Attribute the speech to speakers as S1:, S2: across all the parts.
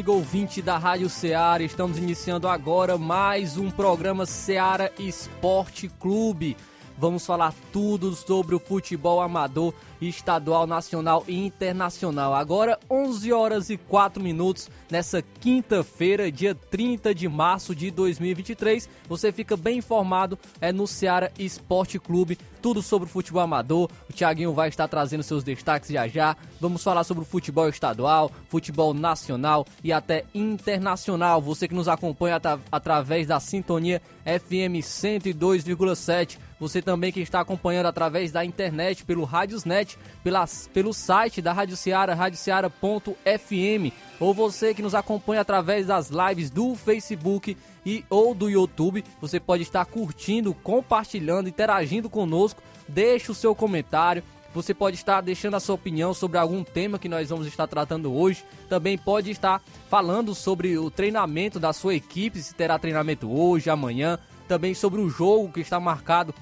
S1: Amigo ouvinte da Rádio Ceará. Estamos iniciando agora mais um programa Ceará Esporte Clube. Vamos falar tudo sobre o futebol amador, estadual, nacional e internacional. Agora 11 horas e 4 minutos nessa quinta-feira, dia 30 de março de 2023. Você fica bem informado é no Ceará Esporte Clube, tudo sobre o futebol amador. O Thiaguinho vai estar trazendo seus destaques já já. Vamos falar sobre o futebol estadual, futebol nacional e até internacional. Você que nos acompanha através da sintonia FM 102,7 você também que está acompanhando através da internet, pelo Radiosnet, pela, pelo site da Rádio Ceará, radioceara.fm, ou você que nos acompanha através das lives do Facebook e ou do YouTube, você pode estar curtindo, compartilhando, interagindo conosco. Deixe o seu comentário. Você pode estar deixando a sua opinião sobre algum tema que nós vamos estar tratando hoje. Também pode estar falando sobre o treinamento da sua equipe, se terá treinamento hoje, amanhã. Também sobre o jogo que está marcado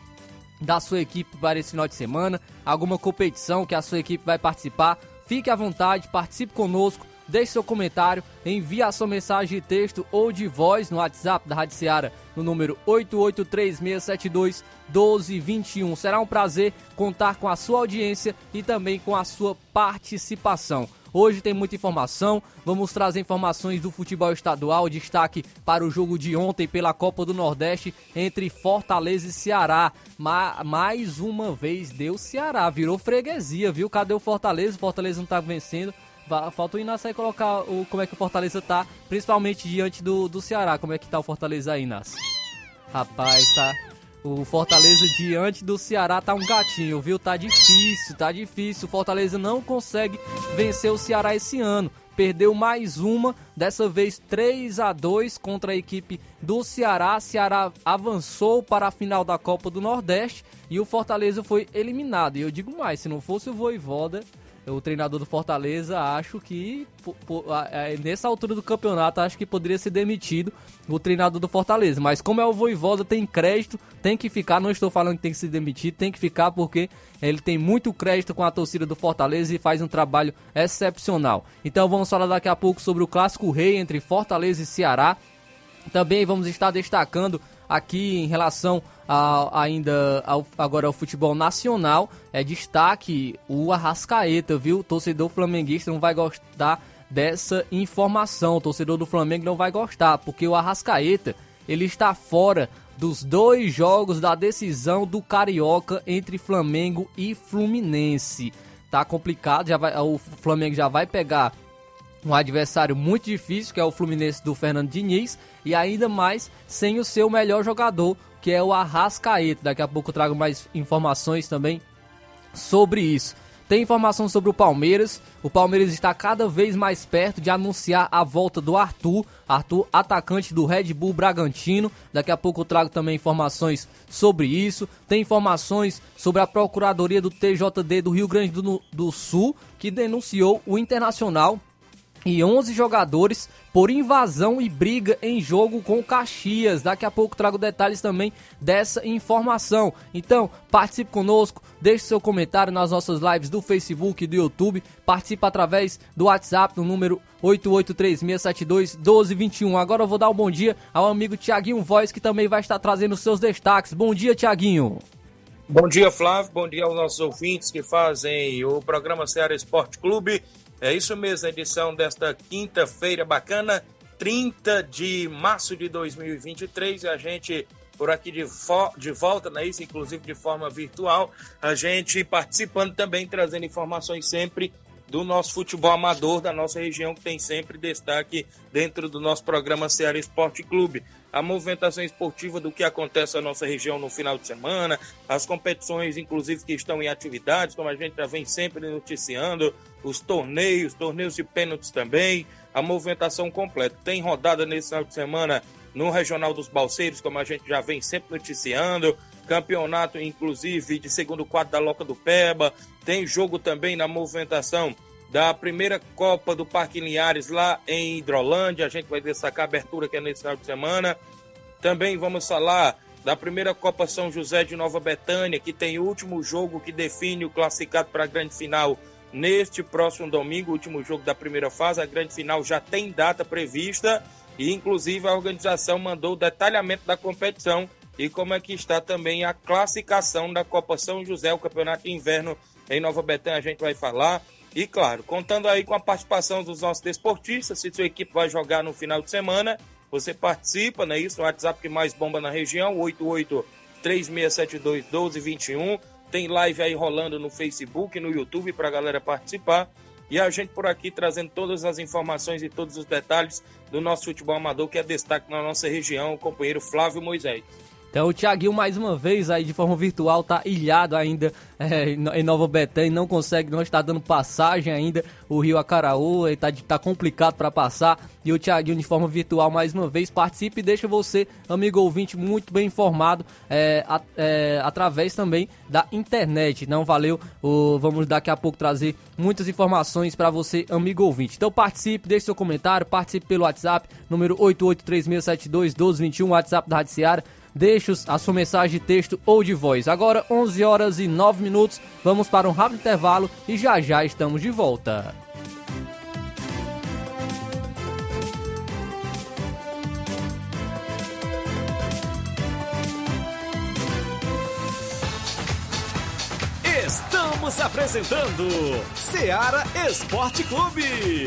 S1: da sua equipe para esse final de semana, alguma competição que a sua equipe vai participar, fique à vontade, participe conosco, deixe seu comentário, envie a sua mensagem de texto ou de voz no WhatsApp da Rádio Seara no número 8836721221. Será um prazer contar com a sua audiência e também com a sua participação. Hoje tem muita informação, vamos trazer informações do futebol estadual, destaque para o jogo de ontem pela Copa do Nordeste entre Fortaleza e Ceará. Ma mais uma vez deu Ceará, virou freguesia, viu? Cadê o Fortaleza? O Fortaleza não tá vencendo. Falta o Inácio aí colocar o, como é que o Fortaleza tá, principalmente diante do, do Ceará. Como é que tá o Fortaleza aí, Inácio? Rapaz, tá, o Fortaleza diante do Ceará tá um gatinho, viu? Tá difícil, tá difícil. O Fortaleza não consegue vencer o Ceará esse ano. Perdeu mais uma, dessa vez 3 a 2 contra a equipe do Ceará. Ceará avançou para a final da Copa do Nordeste e o Fortaleza foi eliminado. E eu digo mais, se não fosse o Voivoda, o treinador do Fortaleza, acho que nessa altura do campeonato, acho que poderia ser demitido o treinador do Fortaleza. Mas como é o Voivoda, tem crédito, tem que ficar. Não estou falando que tem que ser demitido, tem que ficar porque ele tem muito crédito com a torcida do Fortaleza e faz um trabalho excepcional. Então vamos falar daqui a pouco sobre o clássico rei entre Fortaleza e Ceará. Também vamos estar destacando aqui em relação a, ainda ao, agora ao futebol nacional, é destaque o Arrascaeta, viu? O torcedor flamenguista não vai gostar dessa informação. O torcedor do Flamengo não vai gostar, porque o Arrascaeta, ele está fora dos dois jogos da decisão do Carioca entre Flamengo e Fluminense. Tá complicado, já vai, o Flamengo já vai pegar um adversário muito difícil, que é o Fluminense do Fernando Diniz, e ainda mais sem o seu melhor jogador, que é o Arrascaeta. Daqui a pouco eu trago mais informações também sobre isso. Tem informação sobre o Palmeiras. O Palmeiras está cada vez mais perto de anunciar a volta do Arthur, Arthur, atacante do Red Bull Bragantino. Daqui a pouco eu trago também informações sobre isso. Tem informações sobre a Procuradoria do TJD do Rio Grande do, do Sul, que denunciou o Internacional e 11 jogadores por invasão e briga em jogo com Caxias. Daqui a pouco trago detalhes também dessa informação. Então, participe conosco, deixe seu comentário nas nossas lives do Facebook e do YouTube. Participe através do WhatsApp no número 8836721221. Agora eu vou dar um bom dia ao amigo Tiaguinho Voz, que também vai estar trazendo seus destaques. Bom dia, Tiaguinho.
S2: Bom dia, Flávio. Bom dia aos nossos ouvintes que fazem o programa Ceará Esporte Clube É isso mesmo, edição desta quinta-feira bacana, 30 de março de 2023. E a gente por aqui de, de volta, né? Isso, inclusive de forma virtual. A gente participando também, trazendo informações sempre do nosso futebol amador da nossa região, que tem sempre destaque dentro do nosso programa Ceará Esporte Clube. A movimentação esportiva do que acontece na nossa região no final de semana, as competições, inclusive, que estão em atividades, como a gente já vem sempre noticiando, os torneios, torneios de pênaltis também, a movimentação completa. Tem rodada nesse final de semana no Regional dos Balseiros, como a gente já vem sempre noticiando, campeonato, inclusive, de segundo quadro da Loca do Peba, tem jogo também na movimentação da primeira Copa do Parque Linhares lá em Hidrolândia, a gente vai destacar a abertura que é nesse final de semana. Também vamos falar da primeira Copa São José de Nova Betânia, que tem o último jogo que define o classificado para a grande final neste próximo domingo, último jogo da primeira fase. A grande final já tem data prevista e, inclusive, a organização mandou o detalhamento da competição e como é que está também a classificação da Copa São José, o Campeonato de Inverno em Nova Betânia, a gente vai falar. E claro, contando aí com a participação dos nossos desportistas, se sua equipe vai jogar no final de semana, você participa, né? Isso, o WhatsApp que mais bomba na região, 88 3672 1221. Tem live aí rolando no Facebook, no YouTube para a galera participar. E a gente por aqui trazendo todas as informações e todos os detalhes do nosso futebol amador, que é destaque na nossa região, o companheiro Flávio Moisés.
S1: Então o Thiaguinho mais uma vez aí de forma virtual tá ilhado ainda é, em Nova Betânia, não consegue, não está dando passagem ainda o Rio Acaraú, está tá complicado para passar e o Thiaguinho de forma virtual mais uma vez participe e deixa você, amigo ouvinte, muito bem informado é, a, é, através também da internet, não valeu? O, vamos daqui a pouco trazer muitas informações para você, amigo ouvinte. Então participe, deixe seu comentário, participe pelo WhatsApp, número 8836721221, WhatsApp da Rádio Seara, Deixe a sua mensagem de texto ou de voz. Agora, 11 horas e 9 minutos, vamos para um rápido intervalo e já já estamos de volta.
S3: Estamos apresentando Seara Esporte Clube.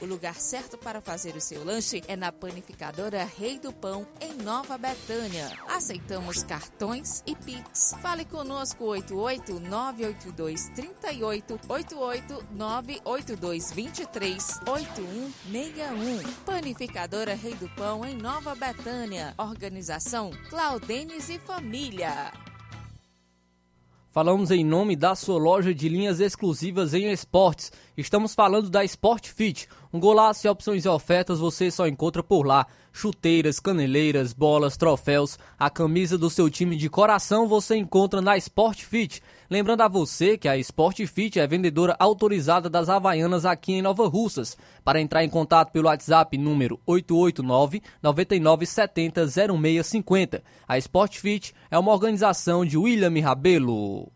S4: O lugar certo para fazer o seu lanche é na panificadora Rei do Pão, em Nova Betânia. Aceitamos cartões e Pix. Fale conosco 88 982 38 88 982 23 8161. Panificadora Rei do Pão, em Nova Betânia. Organização Claudenes e Família.
S1: Falamos em nome da sua loja de linhas exclusivas em esportes. Estamos falando da Sport Fit. Um golaço e opções e ofertas você só encontra por lá. Chuteiras, caneleiras, bolas, troféus, a camisa do seu time de coração você encontra na Sport Fit. Lembrando a você que a Sport Fit é vendedora autorizada das Havaianas aqui em Nova Russas. Para entrar em contato pelo WhatsApp número 889 9970 0650. A Sport Fit é uma organização de William Rabelo.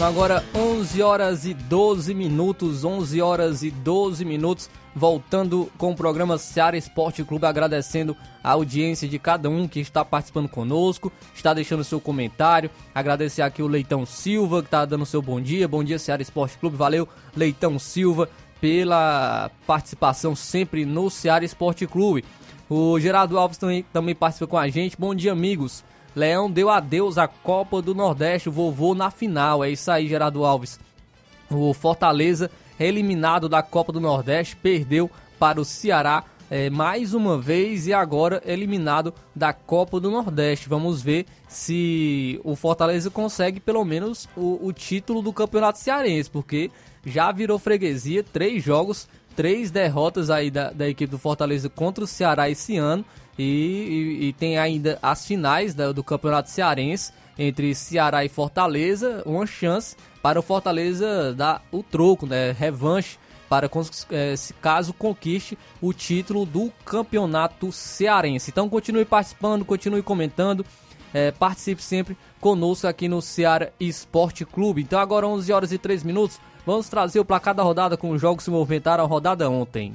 S1: São agora 11 horas e 12 minutos, 11 horas e 12 minutos, voltando com o programa Seara Esporte Clube, agradecendo a audiência de cada um que está participando conosco, está deixando seu comentário, agradecer aqui o Leitão Silva, que está dando seu bom dia, bom dia Seara Esporte Clube, valeu Leitão Silva pela participação sempre no Seara Esporte Clube. O Gerardo Alves também, também participa com a gente, bom dia amigos, Leão deu adeus à Copa do Nordeste, vovô na final. É isso aí, Gerardo Alves. O Fortaleza, eliminado da Copa do Nordeste, perdeu para o Ceará é, mais uma vez e agora eliminado da Copa do Nordeste. Vamos ver se o Fortaleza consegue pelo menos o, o título do Campeonato Cearense, porque já virou freguesia, três jogos, três derrotas aí da, da equipe do Fortaleza contra o Ceará esse ano. E, e, e tem ainda as finais da, do Campeonato Cearense entre Ceará e Fortaleza, uma chance para o Fortaleza dar o troco, né, revanche para é, caso conquiste o título do campeonato cearense. Então continue participando, continue comentando, é, participe sempre conosco aqui no Ceará Esporte Clube. Então agora 11 horas e 3 minutos, vamos trazer o placar da rodada com os jogos que se movimentaram a rodada ontem.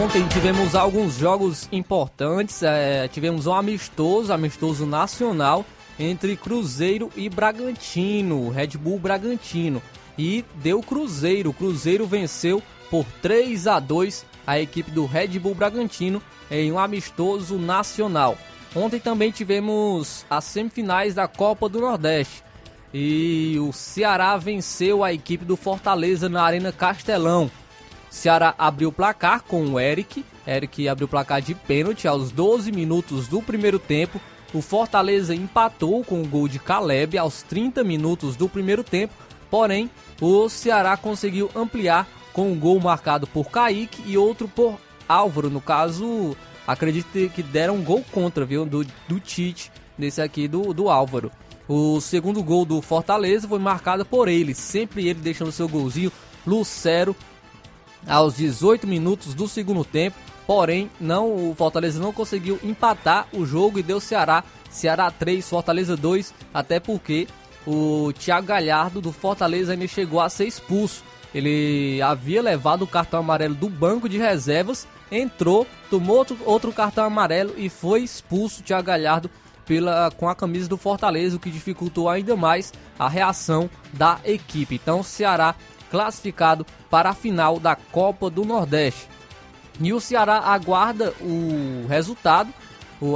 S1: Ontem tivemos alguns jogos importantes. É, tivemos um amistoso, amistoso nacional entre Cruzeiro e Bragantino, Red Bull Bragantino. E deu Cruzeiro. O Cruzeiro venceu por 3 a 2 a equipe do Red Bull Bragantino em um amistoso nacional. Ontem também tivemos as semifinais da Copa do Nordeste. E o Ceará venceu a equipe do Fortaleza na Arena Castelão Ceará abriu o placar com o Eric. Eric abriu o placar de pênalti aos 12 minutos do primeiro tempo. O Fortaleza empatou com o gol de Caleb aos 30 minutos do primeiro tempo. Porém, o Ceará conseguiu ampliar com um gol marcado por Kaique e outro por Álvaro. No caso, acredito que deram um gol contra, viu? Do, do Tite, desse aqui do, do Álvaro. O segundo gol do Fortaleza foi marcado por ele, sempre ele deixando seu golzinho. Lucero aos 18 minutos do segundo tempo. Porém, não o Fortaleza não conseguiu empatar o jogo e deu Ceará, Ceará 3, Fortaleza 2, até porque o Thiago Galhardo do Fortaleza ainda chegou a ser expulso. Ele havia levado o cartão amarelo do banco de reservas, entrou, tomou outro, outro cartão amarelo e foi expulso o Thiago Galhardo pela, com a camisa do Fortaleza, o que dificultou ainda mais a reação da equipe. Então, o Ceará classificado para a final da Copa do Nordeste. E o Ceará aguarda o resultado,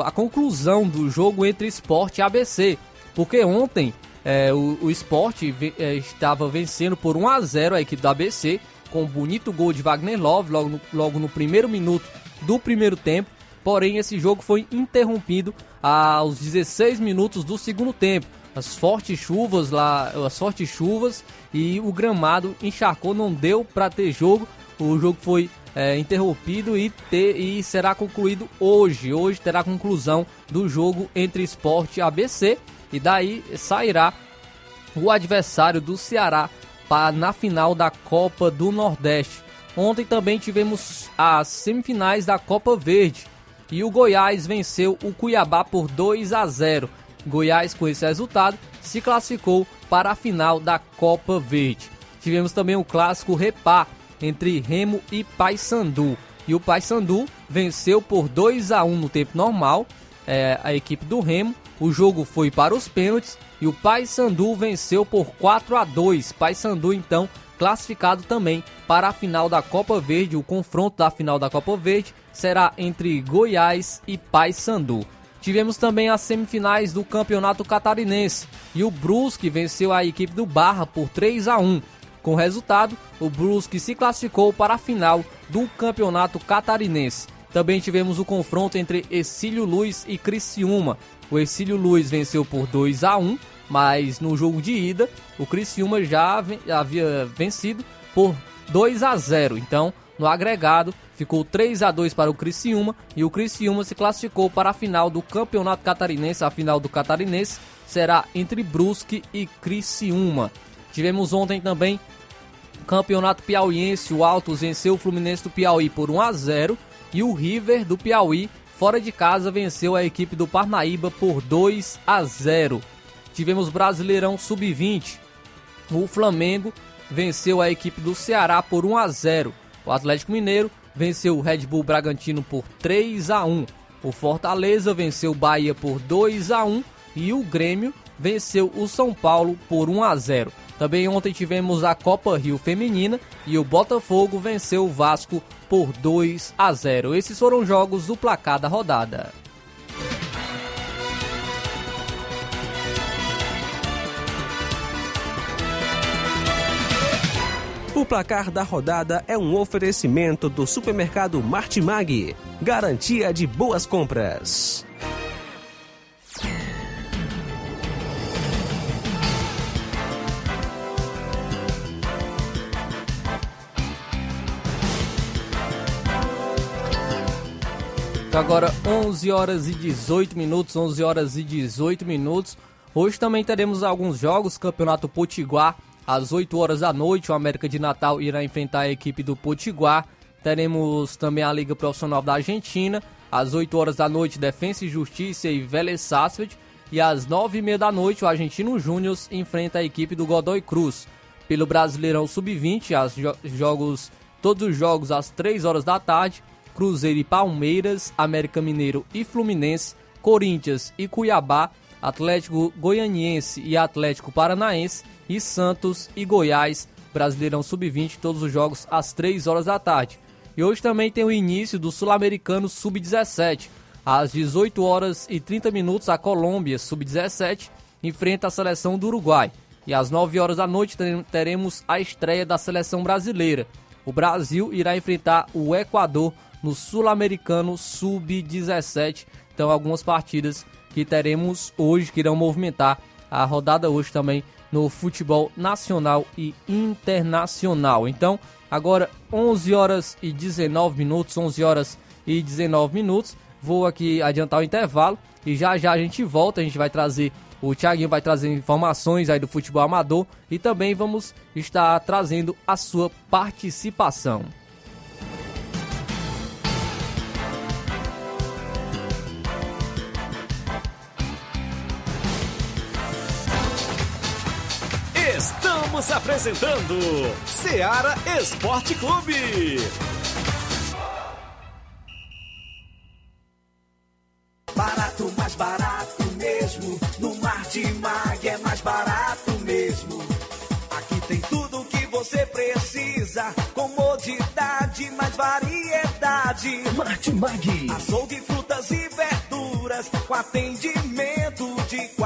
S1: a conclusão do jogo entre Esporte e ABC, porque ontem é, o, o Esporte é, estava vencendo por 1 a 0 a equipe do ABC, com um bonito gol de Wagner Love logo no, logo no primeiro minuto do primeiro tempo. Porém, esse jogo foi interrompido aos 16 minutos do segundo tempo, as fortes chuvas lá, as fortes chuvas e o gramado encharcou, não deu para ter jogo. O jogo foi é, interrompido e, ter, e será concluído hoje. Hoje terá conclusão do jogo entre Esporte e ABC e daí sairá o adversário do Ceará para, na final da Copa do Nordeste. Ontem também tivemos as semifinais da Copa Verde e o Goiás venceu o Cuiabá por 2 a 0. Goiás, com esse resultado, se classificou para a final da Copa Verde. Tivemos também o clássico Repá entre Remo e Paysandu. E o Paysandu venceu por 2 a 1 no tempo normal é, a equipe do Remo. O jogo foi para os pênaltis e o Paysandu venceu por 4 a 2. Paysandu então classificado também para a final da Copa Verde. O confronto da final da Copa Verde será entre Goiás e Paysandu. Tivemos também as semifinais do Campeonato Catarinense e o Brusque venceu a equipe do Barra por 3 a 1. Com resultado, o Brusque se classificou para a final do Campeonato Catarinense. Também tivemos o confronto entre Exílio Luiz e Criciúma. O Exílio Luiz venceu por 2 a 1, mas no jogo de ida, o Criciúma já havia vencido por 2 a 0. Então, no agregado, ficou 3 a 2 para o Criciúma e o Criciúma se classificou para a final do Campeonato Catarinense. A final do Catarinense será entre Brusque e Criciúma. Tivemos ontem também Campeonato Piauiense, o Altos venceu o Fluminense do Piauí por 1 a 0 e o River do Piauí fora de casa venceu a equipe do Parnaíba por 2 a 0. Tivemos Brasileirão Sub-20. O Flamengo venceu a equipe do Ceará por 1 a 0. O Atlético Mineiro venceu o Red Bull Bragantino por 3 a 1. O Fortaleza venceu o Bahia por 2 a 1 e o Grêmio venceu o São Paulo por 1 a 0. Também ontem tivemos a Copa Rio Feminina e o Botafogo venceu o Vasco por 2 a 0. Esses foram jogos do placar da rodada.
S5: O placar da rodada é um oferecimento do supermercado Martimag. Garantia de boas compras.
S1: Então agora 11 horas e 18 minutos, 11 horas e 18 minutos. Hoje também teremos alguns jogos, Campeonato Potiguar, às 8 horas da noite, o América de Natal irá enfrentar a equipe do Potiguar. Teremos também a Liga Profissional da Argentina, às 8 horas da noite, Defensa e Justiça e Vélez Sarsfield. E às 9 e meia da noite, o Argentino Júnior enfrenta a equipe do Godoy Cruz. Pelo Brasileirão Sub-20, jogos, todos os jogos às 3 horas da tarde. Cruzeiro e Palmeiras, América Mineiro e Fluminense, Corinthians e Cuiabá, Atlético Goianiense e Atlético Paranaense e Santos e Goiás, Brasileirão Sub-20, todos os jogos às 3 horas da tarde. E hoje também tem o início do Sul-Americano Sub-17. Às 18 horas e 30 minutos, a Colômbia Sub-17 enfrenta a seleção do Uruguai. E às 9 horas da noite teremos a estreia da seleção brasileira. O Brasil irá enfrentar o Equador no Sul-Americano Sub-17. Então, algumas partidas que teremos hoje, que irão movimentar a rodada hoje também no futebol nacional e internacional. Então, agora 11 horas e 19 minutos, 11 horas e 19 minutos. Vou aqui adiantar o intervalo e já já a gente volta, a gente vai trazer o Thiaguinho vai trazer informações aí do futebol amador e também vamos estar trazendo a sua participação.
S3: Estamos apresentando Seara Esporte Clube.
S6: Barato, mais barato mesmo. No Martimag é mais barato mesmo. Aqui tem tudo o que você precisa. Comodidade, mais variedade.
S3: Martimag.
S6: Açougue, frutas e verduras. Com atendimento de qualidade.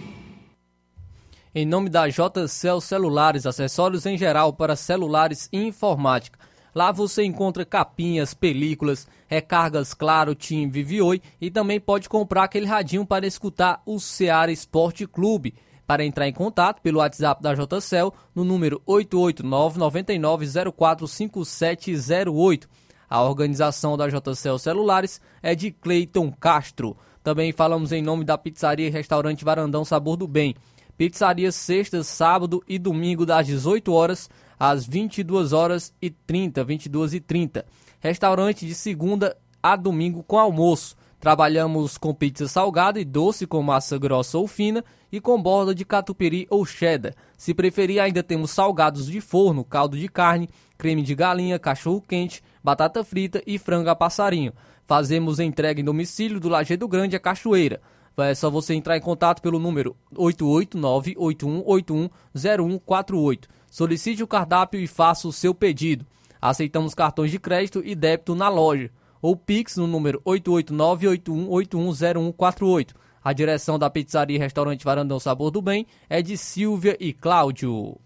S1: Em nome da JCL Celulares, acessórios em geral para celulares e informática. Lá você encontra capinhas, películas, recargas Claro, TIM, Vivioi e também pode comprar aquele radinho para escutar o Ceará Esporte Clube. Para entrar em contato pelo WhatsApp da JCL no número 889-99045708. A organização da JCL Celulares é de Cleiton Castro. Também falamos em nome da pizzaria e restaurante Varandão Sabor do Bem. Pizzaria sexta, sábado e domingo das 18 horas às 22 horas e 30, 22 e 30. Restaurante de segunda a domingo com almoço. Trabalhamos com pizza salgada e doce com massa grossa ou fina e com borda de catupiry ou cheddar. Se preferir, ainda temos salgados de forno, caldo de carne, creme de galinha, cachorro quente, batata frita e frango a passarinho. Fazemos entrega em domicílio do Lajeado Grande a Cachoeira. É só você entrar em contato pelo número 889-8181-0148. Solicite o cardápio e faça o seu pedido. Aceitamos cartões de crédito e débito na loja. Ou Pix no número 889-8181-0148. A direção da pizzaria e restaurante Varandão Sabor do Bem é de Silvia e Cláudio.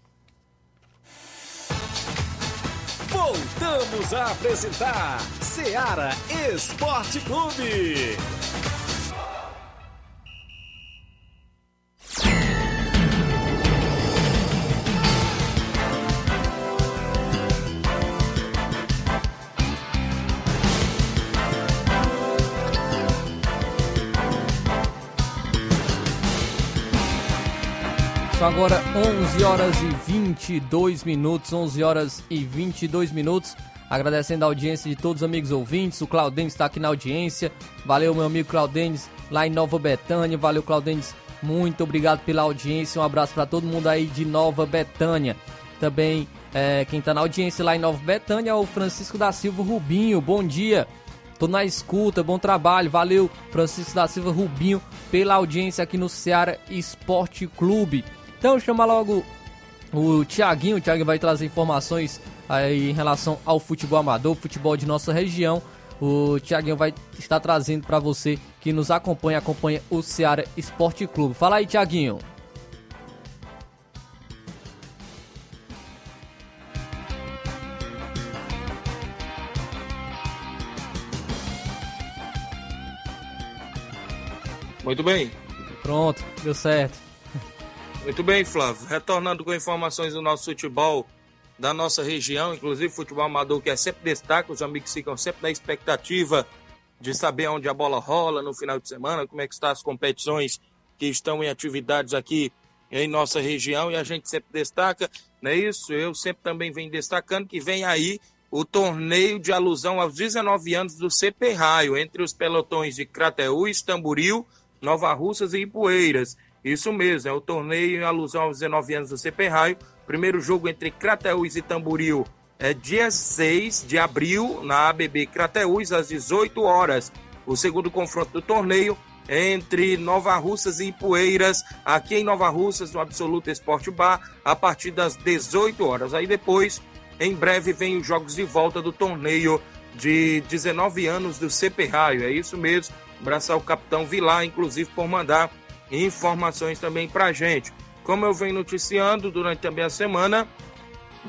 S3: Voltamos a apresentar Seara Esporte Clube.
S1: São agora 11 horas e 22 minutos, 11 horas e 22 minutos. Agradecendo a audiência de todos os amigos ouvintes. O Claudênis está aqui na audiência. Valeu, meu amigo Claudênis, lá em Nova Betânia. Valeu, Claudênis. Muito obrigado pela audiência. Um abraço para todo mundo aí de Nova Betânia. Também é, quem está na audiência lá em Nova Betânia é o Francisco da Silva Rubinho. Bom dia. Tô na escuta, bom trabalho. Valeu, Francisco da Silva Rubinho, pela audiência aqui no Ceará Esporte Clube. Então chama logo o Tiaguinho, o Thiago vai trazer informações aí em relação ao futebol amador, futebol de nossa região. O Tiaguinho vai estar trazendo para você que nos acompanha, acompanha o Ceará Esporte Clube. Fala aí, Tiaguinho.
S2: Muito bem.
S1: Pronto, deu certo.
S2: Muito bem, Flávio. Retornando com informações do nosso futebol da nossa região, inclusive futebol amador, que é sempre destaque, os amigos ficam sempre na expectativa de saber onde a bola rola no final de semana, como é que estão as competições que estão em atividades aqui em nossa região e a gente sempre destaca, não é isso? Eu sempre também venho destacando que vem aí o torneio de alusão aos 19 anos do CP Raio, entre os pelotões de Crateús, Tamburil, Nova Russas e Ipueiras. Isso mesmo, é o torneio em alusão aos 19 anos do CP Raio. Primeiro jogo entre Crateús e Tamboril é dia 6 de abril na ABB Crateús, às 18 horas. O segundo confronto do torneio entre Nova Russas e Ipueiras, aqui em Nova Russas, no Absoluto Esporte Bar, a partir das 18 horas. Aí depois, em breve, vem os jogos de volta do torneio de 19 anos do CP Raio. É isso mesmo. Abraçar o capitão Vilar, inclusive, por mandar informações também para gente. Como eu venho noticiando durante também a semana,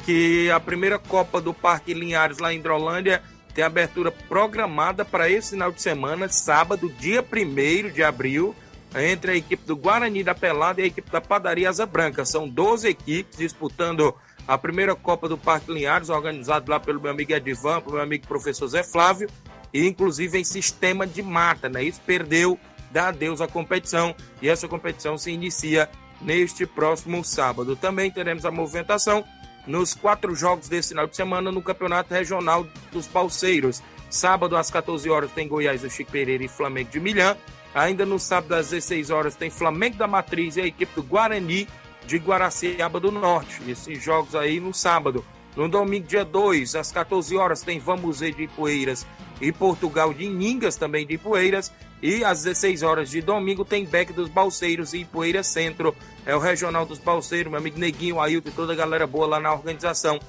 S2: que a primeira Copa do Parque Linhares lá em Hidrolândia tem abertura programada para esse final de semana, sábado, dia 1 de abril, entre a equipe do Guarani da Pelada e a equipe da Padaria Asa Branca. São 12 equipes disputando a primeira Copa do Parque Linhares, organizado lá pelo meu amigo Edivan, pelo meu amigo professor Zé Flávio, e inclusive em sistema de mata, né? Isso perdeu dá adeus à competição e essa competição se inicia neste próximo sábado. Também teremos a movimentação nos quatro jogos desse final de semana no Campeonato Regional dos Balseiros. Sábado às 14 horas tem Goiás do Chico Pereira e Flamengo de Milhã. Ainda no sábado às 16 horas tem Flamengo da Matriz e a equipe do Guarani de Guaraciaba do Norte. Esses jogos aí no sábado. No domingo, dia 2, às 14 horas, tem Vamos de Ipueiras e Portugal de Ningas, também de Ipueiras. E às 16 horas de domingo tem Beck dos Balseiros e Poeira Centro. É o Regional dos Balseiros, meu amigo Neguinho, Ailton e toda a galera boa lá na organização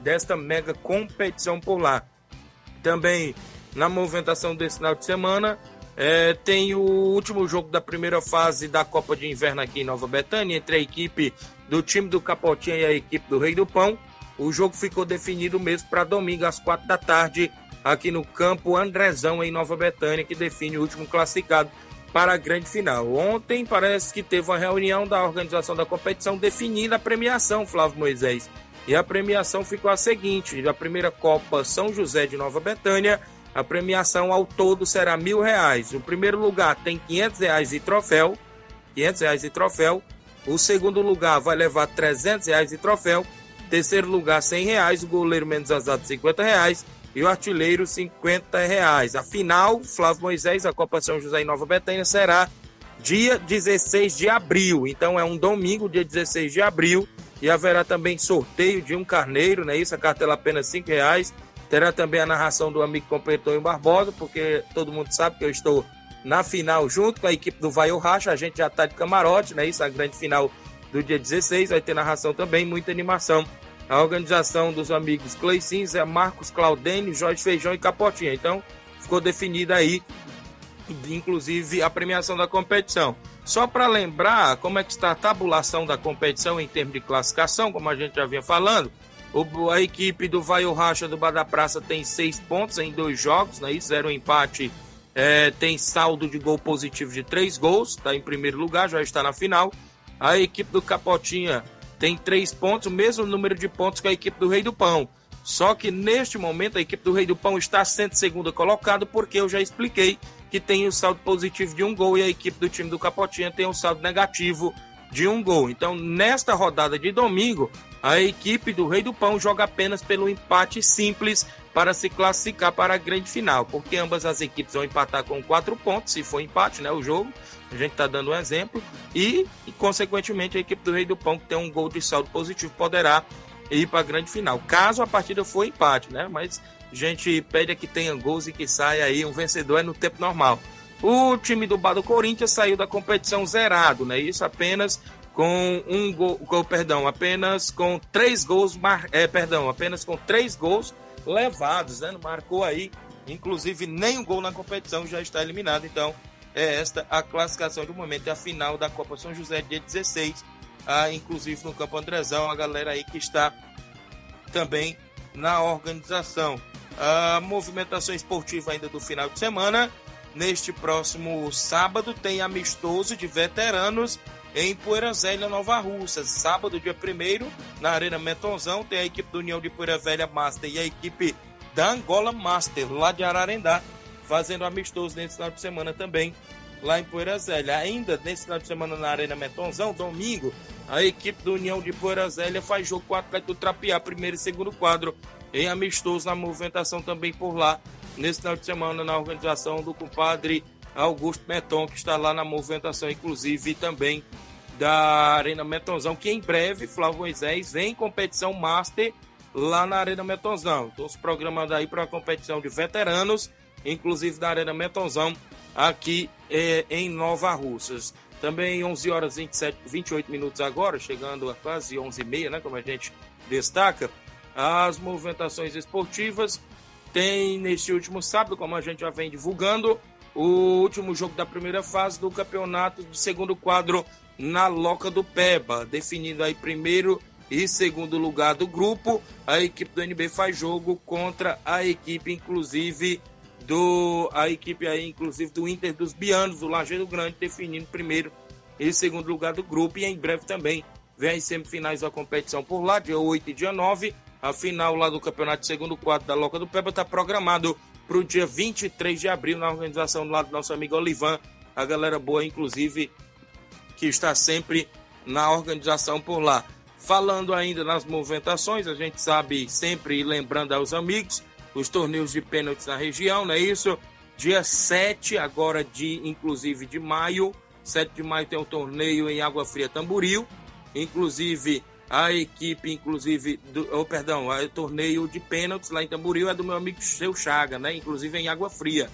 S2: desta mega competição por lá. Também na movimentação desse final de semana é, tem o último jogo da primeira fase da Copa de Inverno aqui em Nova Betânia entre a equipe do time do Capotinha e a equipe do Rei do Pão. O jogo ficou definido mesmo para domingo às quatro da tarde aqui no campo Andrezão, em Nova Betânia, que define o último classificado para a grande final. Ontem parece que teve uma reunião da organização da competição definindo a premiação, Flávio Moisés. E a premiação ficou a seguinte: a primeira Copa São José de Nova Betânia, a premiação ao todo será mil reais. O primeiro lugar tem quinhentos reais e troféu, quinhentos reais e troféu. O segundo lugar vai levar trezentos reais e troféu. Terceiro lugar, cem reais. O goleiro menos azado, cinquenta reais e o artilheiro 50 reais. A final, Flávio Moisés, a Copa São José em Nova Betânia, será dia 16 de abril. Então é um domingo, dia 16 de abril. E haverá também sorteio de um carneiro, né? Isso, a cartela apenas 5 reais. Terá também a narração do amigo companheiro Barbosa, porque todo mundo sabe que eu estou na final junto com a equipe do Vai Racha. A gente já está de camarote, né? Isso, a grande final do dia 16. Vai ter narração também, muita animação a organização dos amigos Cleicins é Marcos Claudênio, Jorge Feijão e Capotinha. Então, ficou definida aí, inclusive, a premiação da competição. Só para lembrar como é que está a tabulação da competição em termos de classificação, como a gente já vinha falando, o, a equipe do Vai Racha do Bada Praça tem seis pontos em dois jogos, né? zero empate, é, tem saldo de gol positivo de três gols, está em primeiro lugar, já está na final. A equipe do Capotinha tem três pontos, o mesmo número de pontos que a equipe do Rei do Pão. Só que neste momento a equipe do Rei do Pão está 102 colocado, porque eu já expliquei que tem um saldo positivo de um gol e a equipe do time do Capotinha tem um saldo negativo de um gol. Então, nesta rodada de domingo, a equipe do Rei do Pão joga apenas pelo empate simples para se classificar para a grande final, porque ambas as equipes vão empatar com quatro pontos, se for empate, né, o jogo. A gente está dando um exemplo. E, e, consequentemente, a equipe do Rei do Pão, que tem um gol de saldo positivo, poderá ir para a grande final. Caso a partida for empate, né? Mas a gente pede que tenha gols e que saia aí um vencedor é no tempo normal. O time do Bado Corinthians saiu da competição zerado, né? Isso apenas com um gol, com, perdão, apenas com três gols, mar, é, perdão, apenas com três gols levados, né? Não marcou aí, inclusive nem um gol na competição já está eliminado. Então é esta a classificação do momento da final da Copa São José dia 16, ah, inclusive no Campo Andrezão, a galera aí que está também na organização. A movimentação esportiva ainda do final de semana. Neste próximo sábado tem amistoso de veteranos em Poeira Velha, Nova Russa. Sábado, dia 1 na Arena Metonzão, tem a equipe do União de Poeira Velha Master e a equipe da Angola Master, lá de Ararendá, fazendo amistoso nesse final de semana também, lá em Poeira Velha. Ainda nesse final de semana na Arena Metonzão, domingo, a equipe do União de Poeira Velha faz jogo com o Atlético Trapiá, primeiro e segundo quadro, em amistoso na movimentação também por lá, nesse final de semana, na organização do compadre Augusto Meton, que está lá na movimentação, inclusive também da Arena Metonzão, que em breve, Flávio Moisés, vem em competição Master lá na Arena Metonzão. Estou se programando aí para a competição de veteranos, inclusive da Arena Metonzão, aqui é, em Nova Russas. Também 11 horas 27, 28 minutos agora, chegando a quase 11 e meia, né, como a gente destaca, as movimentações esportivas. Tem neste último sábado, como a gente já vem divulgando, o último jogo da primeira fase do campeonato de segundo quadro na Loca do Peba, definindo aí primeiro e segundo lugar do grupo. A equipe do NB faz jogo contra a equipe, inclusive, do a equipe aí, inclusive, do Inter dos Bianos, do Lajeiro Grande, definindo primeiro e segundo lugar do grupo. E em breve também vem as semifinais da competição por lá, dia 8 e dia 9. A final lá do campeonato segundo quadro da Loca do Peba está programado para o dia 23 de abril, na organização do lado do nosso amigo Olivan. A galera boa, inclusive, que está sempre na organização por lá. Falando ainda nas movimentações, a gente sabe sempre lembrando aos amigos os torneios de pênaltis na região, não é isso? Dia 7, agora de inclusive de maio, 7 de maio tem um torneio em Água Fria Tamboril, inclusive a equipe, inclusive, do, oh, perdão, o torneio de pênaltis lá em Tamboril é do meu amigo Seu Chaga, né? Inclusive em Água Fria.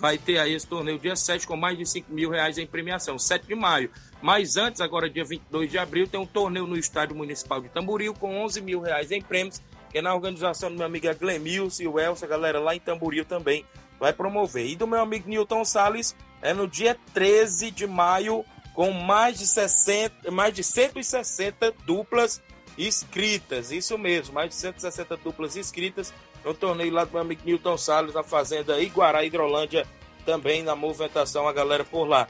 S2: Vai ter aí esse torneio dia 7 com mais de 5 mil reais em premiação, 7 de maio. Mas antes, agora dia 22 de abril, tem um torneio no Estádio Municipal de Tamboril com 11 mil reais em prêmios, que é na organização do meu amigo Glemilson e o Elcio, a galera lá em Tamboril também vai promover. E do meu amigo Newton Salles, é no dia 13 de maio, com mais de 60, mais de 160 duplas inscritas. Isso mesmo, mais de 160 duplas inscritas no torneio lá do meu amigo Newton Salles, na fazenda Iguará, Hidrolândia, também na movimentação, a galera por lá.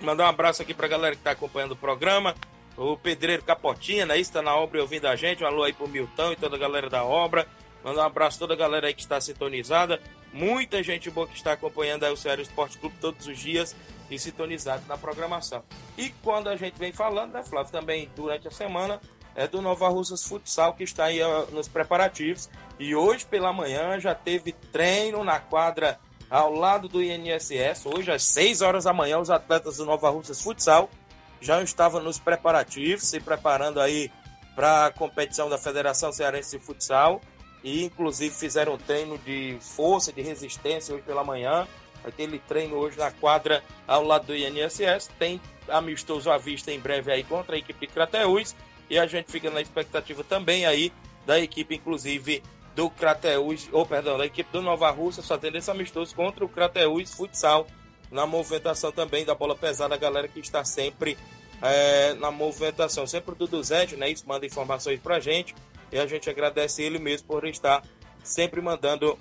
S2: Mandar um abraço aqui pra galera que tá acompanhando o programa. O Pedreiro Capotinha, né? Está na obra e ouvindo a gente. Um alô aí pro Milton e toda a galera da obra. Mandar um abraço a toda a galera aí que está sintonizada. Muita gente boa que está acompanhando aí o Ceará Esporte Clube todos os dias e sintonizado na programação. E quando a gente vem falando, né, Flávio, também durante a semana, é do Nova Russas Futsal que está aí nos preparativos. E hoje pela manhã já teve treino na quadra ao lado do INSS. Hoje, às 6 horas da manhã, os atletas do Nova Russas Futsal já estavam nos preparativos, se preparando aí para a competição da Federação Cearense de Futsal. E, inclusive, fizeram treino de força, de resistência hoje pela manhã. Aquele treino hoje na quadra ao lado do INSS. Tem amistoso à vista em breve aí contra a equipe de Crateús. E a gente fica na expectativa também aí da equipe, inclusive, do Crateus, ou perdão, da equipe do Nova Rússia, só tendo esse amistoso contra o Crateus Futsal, na movimentação também da bola pesada, a galera que está sempre é, na movimentação. Sempre o Dudu Zete, né? Isso manda informações pra gente. E a gente agradece ele mesmo por estar sempre mandando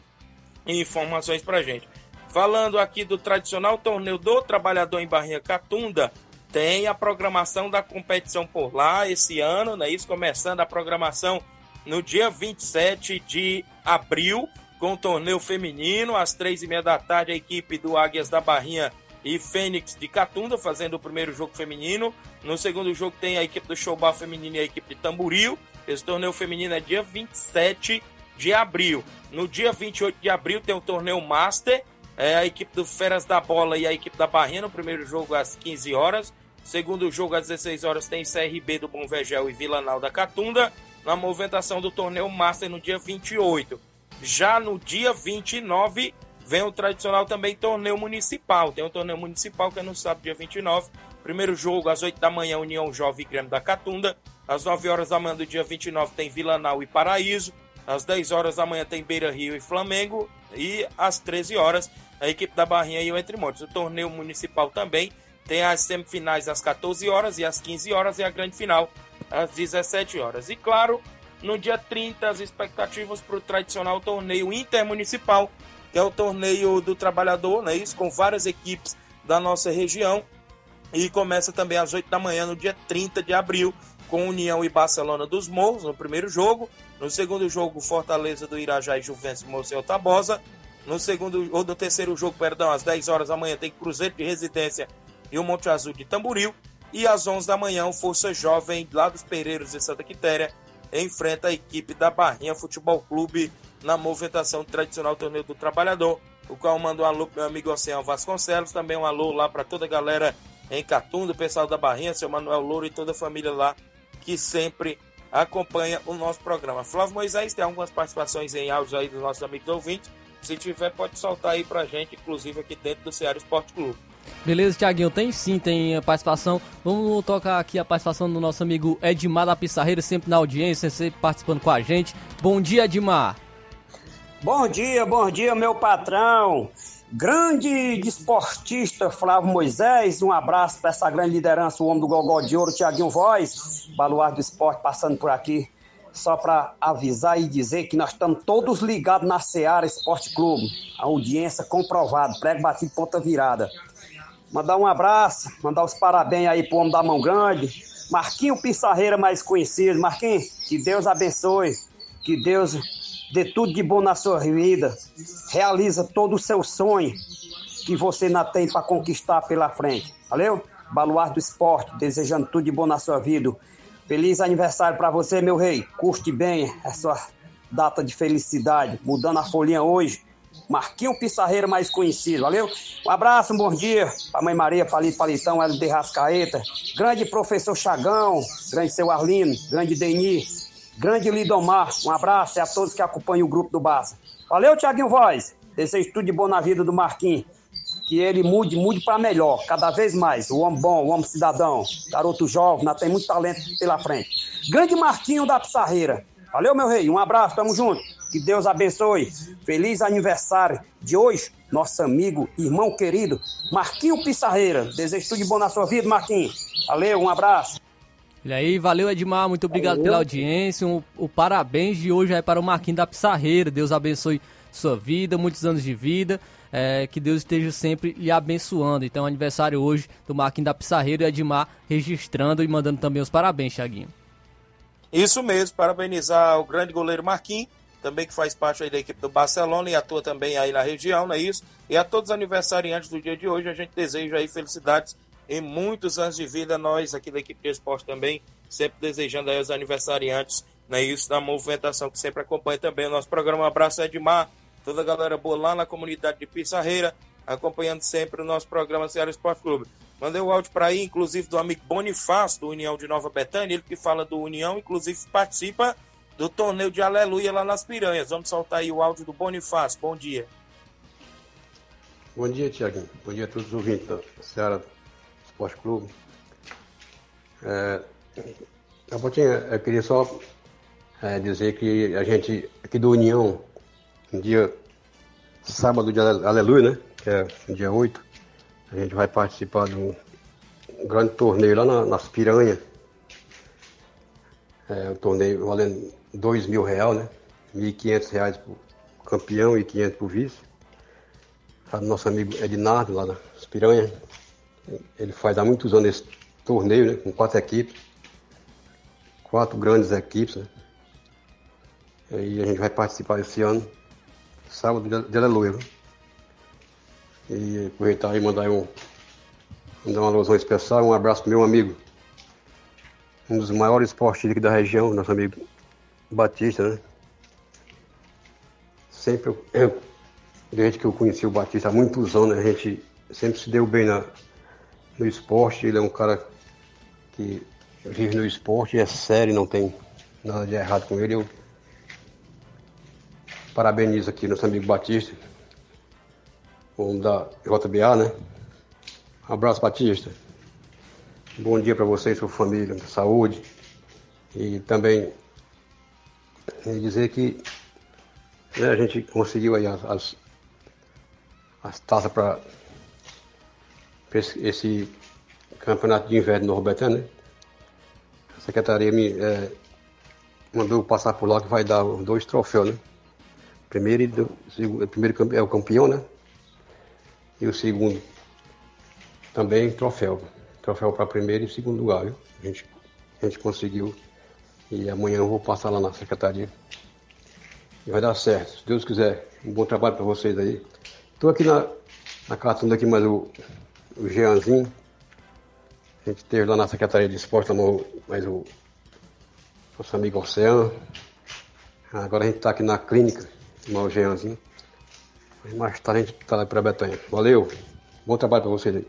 S2: informações pra gente. Falando aqui do tradicional torneio do trabalhador em Barrinha Catunda, tem a programação da competição por lá esse ano, né? Isso começando a programação no dia 27 de abril, com o torneio feminino, às três e meia da tarde, a equipe do Águias da Barrinha e Fênix de Catunda fazendo o primeiro jogo feminino. No segundo jogo tem a equipe do Showball feminino e a equipe de Tamburil. Esse torneio feminino é dia 27 de abril. No dia 28 de abril tem o torneio Master. É a equipe do Feras da Bola e a equipe da Barrinha no primeiro jogo às 15 horas. Segundo jogo às 16 horas tem CRB do Bom Vegel e Vila Nau da Catunda. Na movimentação do torneio Master no dia 28. Já no dia 29 vem o tradicional também torneio municipal. Tem um torneio municipal que é no sábado, dia 29. Primeiro jogo às 8 da manhã, União Jovem e Grêmio da Catunda. Às 9 horas da manhã do dia 29 tem Vila Nau e Paraíso. Às 10 horas da manhã tem Beira Rio e Flamengo. E às 13 horas a equipe da Barrinha e o Entre Montes. O torneio municipal também tem as semifinais às 14 horas e às 15 horas e a grande final às 17 horas. E claro, no dia 30 as expectativas para o tradicional torneio intermunicipal, que é o torneio do trabalhador, né, isso com várias equipes da nossa região. E começa também às 8 da manhã no dia 30 de abril, com União e Barcelona dos Morros no primeiro jogo. No segundo jogo, Fortaleza do Irajá e Juventus Moceu Tabosa. No segundo ou no terceiro jogo, perdão, às 10 horas da manhã tem Cruzeiro de Residência e o Monte Azul de Tamboril. E às 11 da manhã, o Força Jovem lá dos Pereiros de Santa Quitéria enfrenta a equipe da Barrinha Futebol Clube na movimentação tradicional Torneio do Trabalhador. O qual manda um alô pro meu amigo Oceano Vasconcelos, também um alô lá para toda a galera em Catunda, o pessoal da Barrinha, seu Manuel Louro e toda a família lá que sempre acompanha o nosso programa. Flávio Moisés tem algumas participações em áudio aí dos nossos amigos ouvintes. Se tiver, pode soltar aí pra gente, inclusive aqui dentro do Ceará Esporte Clube.
S1: Beleza, Tiaguinho, tem sim, tem a participação. Vamos tocar aqui a participação do nosso amigo Edmar da Pissarreira, sempre na audiência, sempre participando com a gente. Bom dia, Edmar.
S7: Bom dia, bom dia, meu patrão. Grande desportista Flávio Moisés, um abraço para essa grande liderança, o homem do Gogó de Ouro, Tiaguinho Voz, baluar do esporte passando por aqui. Só para avisar e dizer que nós estamos todos ligados na Seara Esporte Clube. A audiência comprovada, prego batido, ponta virada. Mandar um abraço, mandar os parabéns aí pro homem da mão grande. Marquinho Pissarreira, mais conhecido. Marquinho, que Deus abençoe. Que Deus dê tudo de bom na sua vida. Realiza todo o seu sonho que você ainda tem para conquistar pela frente. Valeu? Baluar do Esporte, desejando tudo de bom na sua vida. Feliz aniversário para você, meu rei. Curte bem essa data de felicidade. Mudando a folhinha hoje. Marquinho Pissarreira, mais conhecido, valeu? Um abraço, um bom dia pra Mãe Maria, Palito Palitão, Hélio de Rascaeta, grande professor Chagão, grande seu Arlino, grande Deni, grande Lidomar, um abraço a todos que acompanham o grupo do Barça. Valeu, Tiaguinho Voz, desejo tudo de bom na vida do Marquinhos, que ele mude, mude para melhor, cada vez mais, o homem bom, o homem cidadão, garoto jovem, tem muito talento pela frente. Grande Marquinho da Pissarreira, valeu, meu rei, um abraço, tamo junto. Que Deus abençoe. Feliz aniversário de hoje, nosso amigo, irmão querido, Marquinho Pissarreira. Desejo tudo de bom na sua vida, Marquinho. Valeu, um abraço.
S1: E aí, valeu Edmar, muito obrigado valeu. pela audiência. Um, o parabéns de hoje é para o Marquinho da Pissarreira. Deus abençoe sua vida, muitos anos de vida. É, que Deus esteja sempre lhe abençoando. Então, aniversário hoje do Marquinho da Pissarreira e Edmar registrando e mandando também os parabéns, Thiaguinho.
S2: Isso mesmo, parabenizar o grande goleiro Marquinhos também que faz parte da equipe do Barcelona e atua também aí na região, não é isso? E a todos os aniversariantes do dia de hoje, a gente deseja aí felicidades e muitos anos de vida, nós aqui da equipe de esporte também, sempre desejando aí os aniversariantes, não é isso? Da movimentação que sempre acompanha também o nosso programa. Um abraço, Edmar, toda a galera boa lá na comunidade de Pissarreira, acompanhando sempre o nosso programa Ceará Esporte Clube. Mandei o áudio para aí, inclusive do amigo Bonifácio, do União de Nova Betânia, ele que fala do União, inclusive participa do torneio de Aleluia lá nas Piranhas. Vamos soltar aí o áudio do Bonifácio. Bom dia.
S8: Bom dia, Tiaguinho. Bom dia a todos os ouvintes da Ceará Esporte Clube. É, eu queria só é, dizer que a gente aqui do União, no dia sábado de Aleluia, né? Que é dia 8, a gente vai participar de um grande torneio lá na, nas Piranhas. É, um torneio valendo dois mil reais, né? Mil quinhentos reais pro campeão e quinhentos pro vice. Nosso amigo Ednardo, lá da Piranha, ele faz há muitos anos esse torneio, né? Com quatro equipes. Quatro grandes equipes, né? E a gente vai participar esse ano, sábado de aleluia. E aproveitar e mandar um Mandar uma alusão especial, um abraço pro meu amigo, um dos maiores esportistas aqui da região, nosso amigo Batista, né? Sempre, eu, desde que eu conheci o Batista há muitos anos, a gente sempre se deu bem na, no esporte. Ele é um cara que vive no esporte, é sério, não tem nada de errado com ele. Eu parabenizo aqui nosso amigo Batista, o da JBA, né? Abraço, Batista. Bom dia para você e sua família, saúde. E também eh, dizer que né, a gente conseguiu aí as, as, as taças para esse, campeonato de inverno no Robertano, né? A secretaria me eh, mandou passar por lá que vai dar dois troféus, né? Primeiro, e do, segundo, primeiro campe- é o campeão, né? E o segundo também troféu. Troféu para primeiro e segundo lugar, viu? A gente, a gente conseguiu. E amanhã eu vou passar lá na secretaria. E vai dar certo. Se Deus quiser, um bom trabalho para vocês aí. Estou aqui na, na catunda aqui, mas o, o Jeanzinho. A gente esteve lá na Secretaria de Esporte, mais o nosso amigo Oceano. Agora a gente está aqui na clínica, chamou o Jeanzinho. Mais tarde a gente está lá para Betanha. Valeu, bom trabalho para vocês aí.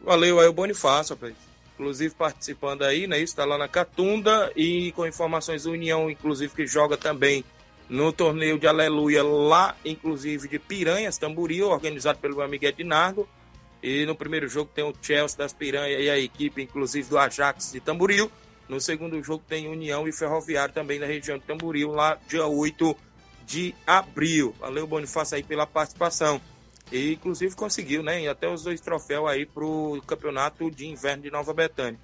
S2: Valeu aí o Bonifácio, rapaz. Inclusive participando aí, né? Isso tá lá na Catunda e com informações União, inclusive que joga também no torneio de Aleluia lá, inclusive de Piranhas, Tamboril, organizado pelo meu amigo Ednardo. E no primeiro jogo tem o Chelsea das Piranhas e a equipe, inclusive, do Ajax de Tamboril. No segundo jogo tem União e Ferroviário também na região de Tamboril, lá dia 8 de abril. Valeu, Bonifácio, aí pela participação. E inclusive conseguiu, né? E até os dois troféus aí pro campeonato de inverno de Nova Betânia.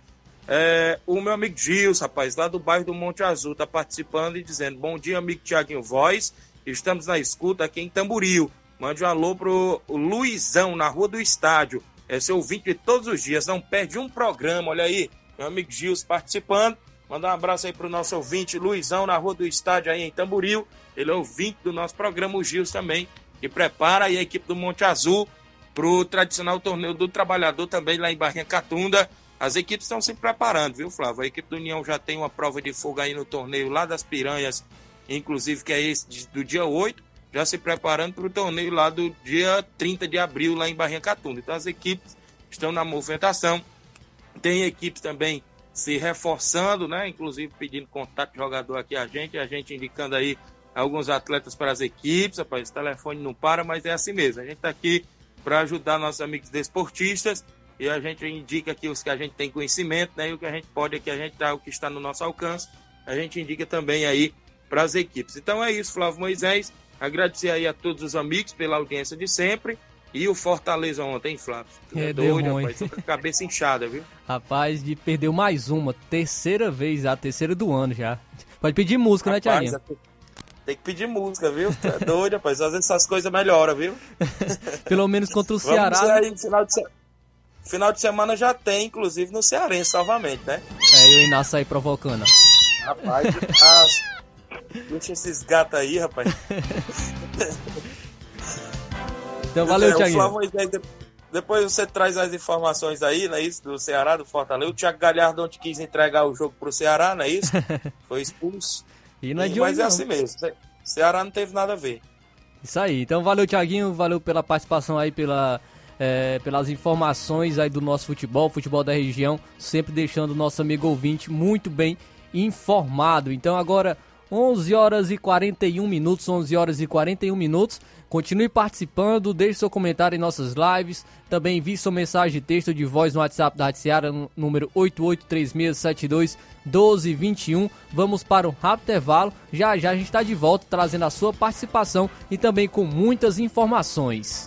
S2: É, o meu amigo Gils, rapaz, lá do bairro do Monte Azul, tá participando e dizendo: Bom dia, amigo Tiaguinho Voz. Estamos na escuta aqui em Tamboril. Mande um alô pro Luizão, na Rua do Estádio. É seu ouvinte de todos os dias, não perde um programa, olha aí. Meu amigo Gils participando. Mandar um abraço aí pro nosso ouvinte Luizão, na Rua do Estádio aí em Tamboril. Ele é ouvinte do nosso programa, o Gils também que prepara aí a equipe do Monte Azul para o tradicional torneio do Trabalhador também lá em Barrinha Catunda. As equipes estão se preparando, viu, Flávio? A equipe do União já tem uma prova de fogo aí no torneio lá das Piranhas, inclusive que é esse do dia 8, já se preparando para o torneio lá do dia 30 de abril lá em Barrinha Catunda. Então as equipes estão na movimentação. Tem equipes também se reforçando, né? Inclusive pedindo contato de jogador aqui a gente, a gente indicando aí alguns atletas para as equipes, rapaz, o telefone não para, mas é assim mesmo. A gente está aqui para ajudar nossos amigos desportistas e a gente indica aqui os que a gente tem conhecimento, né? E o que a gente pode aqui, a gente dá o que está no nosso alcance, a gente indica também aí para as equipes. Então é isso, Flávio Moisés. Agradecer aí a todos os amigos pela audiência de sempre. E o Fortaleza ontem, Flávio. Tu
S1: É, deu ruim.
S2: rapaz. Tô com a cabeça inchada, viu?
S1: Rapaz, de perdeu mais uma, terceira vez, a terceira do ano já. Pode pedir música, né,
S2: Rapaz,
S1: Tiaguinho?
S2: Tem que pedir música, viu? É doido, rapaz. Às vezes essas coisas melhoram, viu?
S1: Pelo menos contra o Ceará.
S2: dizer aí, final de, se- final de semana já tem, inclusive no Cearense, novamente, né?
S1: É, e o Inácio aí provocando.
S2: Rapaz, ah, deixa esses gatos aí, rapaz.
S1: Então valeu,
S2: o
S1: Tiaguinho.
S2: Flávio Moisés, de- Depois você traz as informações aí, não é isso? Do Ceará, do Fortaleza. O Thiago Galhardo ontem quis entregar o jogo pro Ceará, não é isso? Foi expulso.
S1: E não é de
S2: Mas é
S1: não.
S2: assim mesmo. Ce- Ceará não teve nada a ver.
S1: Isso aí. Então valeu, Thiaguinho. Valeu pela participação aí, pela, é, pelas informações aí do nosso futebol, futebol da região. Sempre deixando o nosso amigo ouvinte muito bem informado. Então agora, 11 horas e 41 minutos, 11 horas e 41 minutos. Continue participando, deixe seu comentário em nossas lives. Também envie sua mensagem de texto de voz no WhatsApp da no número 8836721221. Vamos para um rápido intervalo. Já já a gente está de volta trazendo a sua participação e também com muitas informações.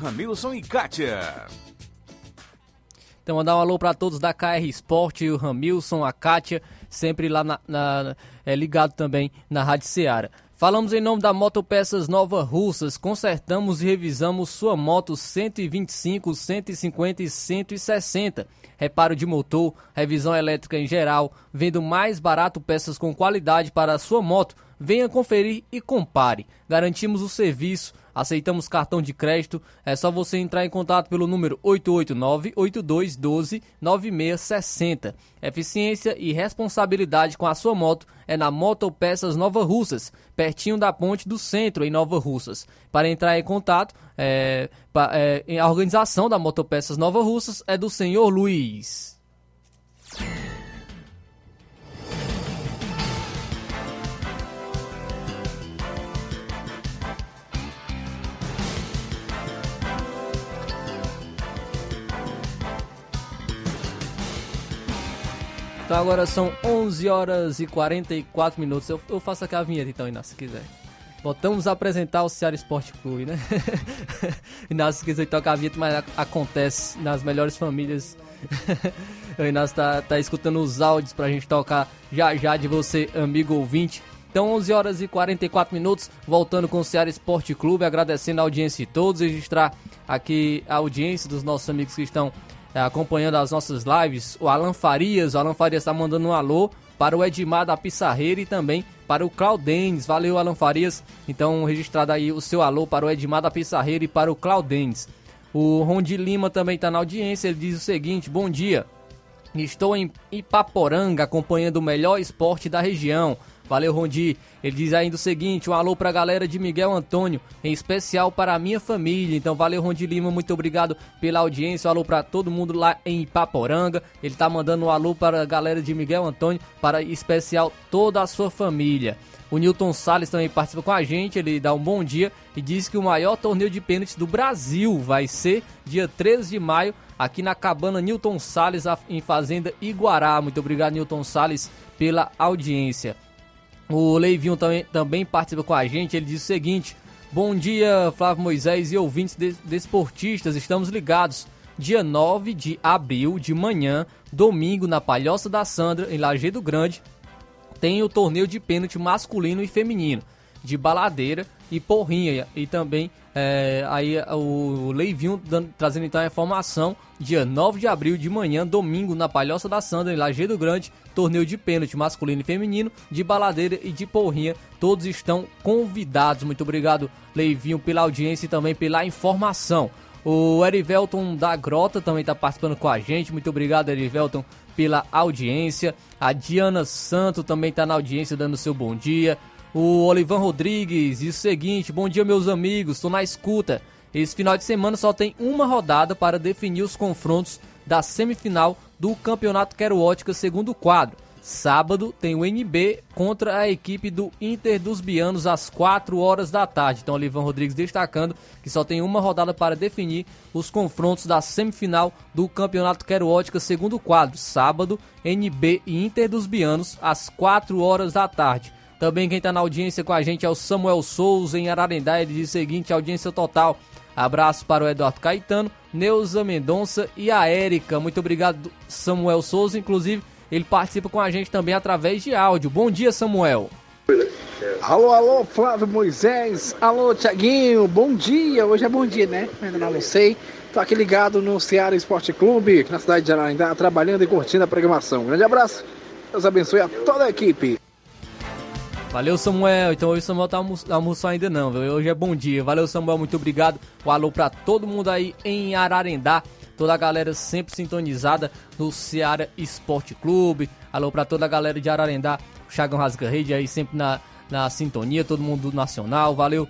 S9: Ramilson e Kátia.
S1: Então, mandar um alô para todos da KR Esporte, o Ramilson, a Kátia, sempre lá na, na é, ligado também na Rádio Ceará. Falamos em nome da Motopeças Nova Russas. Consertamos e revisamos sua moto 125, 150 e 160. Reparo de motor, revisão elétrica em geral, vendo mais barato peças com qualidade para a sua moto. Venha conferir e compare. Garantimos o serviço aceitamos cartão de crédito. É só você entrar em contato pelo número 889-8212-9660. Eficiência e responsabilidade com a sua moto é na Motopeças Nova Russas, pertinho da ponte do centro, em Nova Russas. Para entrar em contato, é, é, a organização da Motopeças Nova Russas é do senhor Luiz. Então agora são 11 horas e 44 minutos. Eu, eu faço aqui a vinheta então, Inácio, se quiser. Voltamos a apresentar o Ceará Esporte Clube, né? Inácio, se quiser tocar a vinheta, mas acontece nas melhores famílias. o Inácio tá, tá escutando os áudios pra gente tocar já já de você, amigo ouvinte. Então, 11 horas e 44 minutos, voltando com o Ceará Esporte Clube, agradecendo a audiência de todos, registrar aqui a audiência dos nossos amigos que estão acompanhando as nossas lives, o Alan Farias. O Alan Farias está mandando um alô para o Edmar da Pissarreira e também para o Claudens. Valeu, Alan Farias. Então, registrado aí o seu alô para o Edmar da Pissarreira e para o Claudens. O Rondi Lima também está na audiência. Ele diz o seguinte: Bom dia. Estou em Ipaporanga acompanhando o melhor esporte da região. Valeu, Rondi. Ele diz ainda o seguinte: um alô pra galera de Miguel Antônio, em especial para a minha família. Então, valeu, Rondi Lima, muito obrigado pela audiência. Um alô pra todo mundo lá em Ipaporanga. Ele tá mandando um alô para a galera de Miguel Antônio, para em especial toda a sua família. O Newton Salles também participa com a gente, ele dá um bom dia e diz que o maior torneio de pênaltis do Brasil vai ser dia 13 de maio, aqui na cabana Newton Salles, em Fazenda Iguará. Muito obrigado, Newton Salles, pela audiência. O Leivinho também, também participa com a gente. Ele diz o seguinte: Bom dia, Flávio Moisés e ouvintes desportistas. Estamos ligados. Dia 9 de abril, de manhã, domingo, na Palhoça da Sandra, em Lajeado Grande, tem o torneio de pênalti masculino e feminino, de baladeira e porrinha. E também é, aí o Leivinho dando, trazendo então a informação. Dia 9 de abril, de manhã, domingo, na Palhoça da Sandra, em Lajeado Grande, torneio de pênalti masculino e feminino, de baladeira e de porrinha. Todos estão convidados. Muito obrigado, Leivinho, pela audiência e também pela informação. O Erivelton da Grota também está participando com a gente. Muito obrigado, Erivelton, pela audiência. A Diana Santo também está na audiência, dando seu bom dia. O Olivan Rodrigues diz o seguinte: Bom dia, meus amigos, estou na escuta. Esse final de semana só tem uma rodada para definir os confrontos da semifinal do Campeonato Quero Ótica segundo quadro. Sábado tem o NB contra a equipe do Inter dos Bianos às 4 horas da tarde. Então, Olivan Rodrigues destacando que só tem uma rodada para definir os confrontos da semifinal do Campeonato Quero Ótica segundo quadro. Sábado, NB e Inter dos Bianos às 4 horas da tarde. Também quem está na audiência com a gente é o Samuel Souza em Ararendá. Ele diz o seguinte: audiência total Abraço para o Eduardo Caetano, Neuza Mendonça e a Érica. Muito obrigado, Samuel Souza. Inclusive, ele participa com a gente também através de áudio. Bom dia, Samuel.
S10: Alô, alô, Flávio Moisés. Alô, Tiaguinho. Bom dia. Hoje é bom dia, né? Ainda não sei. Tô aqui ligado no Ceará Esporte Clube, na cidade de Ararendá, trabalhando e curtindo a programação. Um grande abraço. Deus abençoe a toda a equipe.
S1: Valeu, Samuel. Então hoje o Samuel tá almoçando ainda não, viu? Hoje é bom dia. Valeu, Samuel. Muito obrigado. Um alô pra todo mundo aí em Ararendá. Toda a galera sempre sintonizada no Ceará Esporte Clube. Alô pra toda a galera de Ararendá. O Chagão Rasga Rede aí sempre na, na sintonia. Todo mundo nacional. Valeu.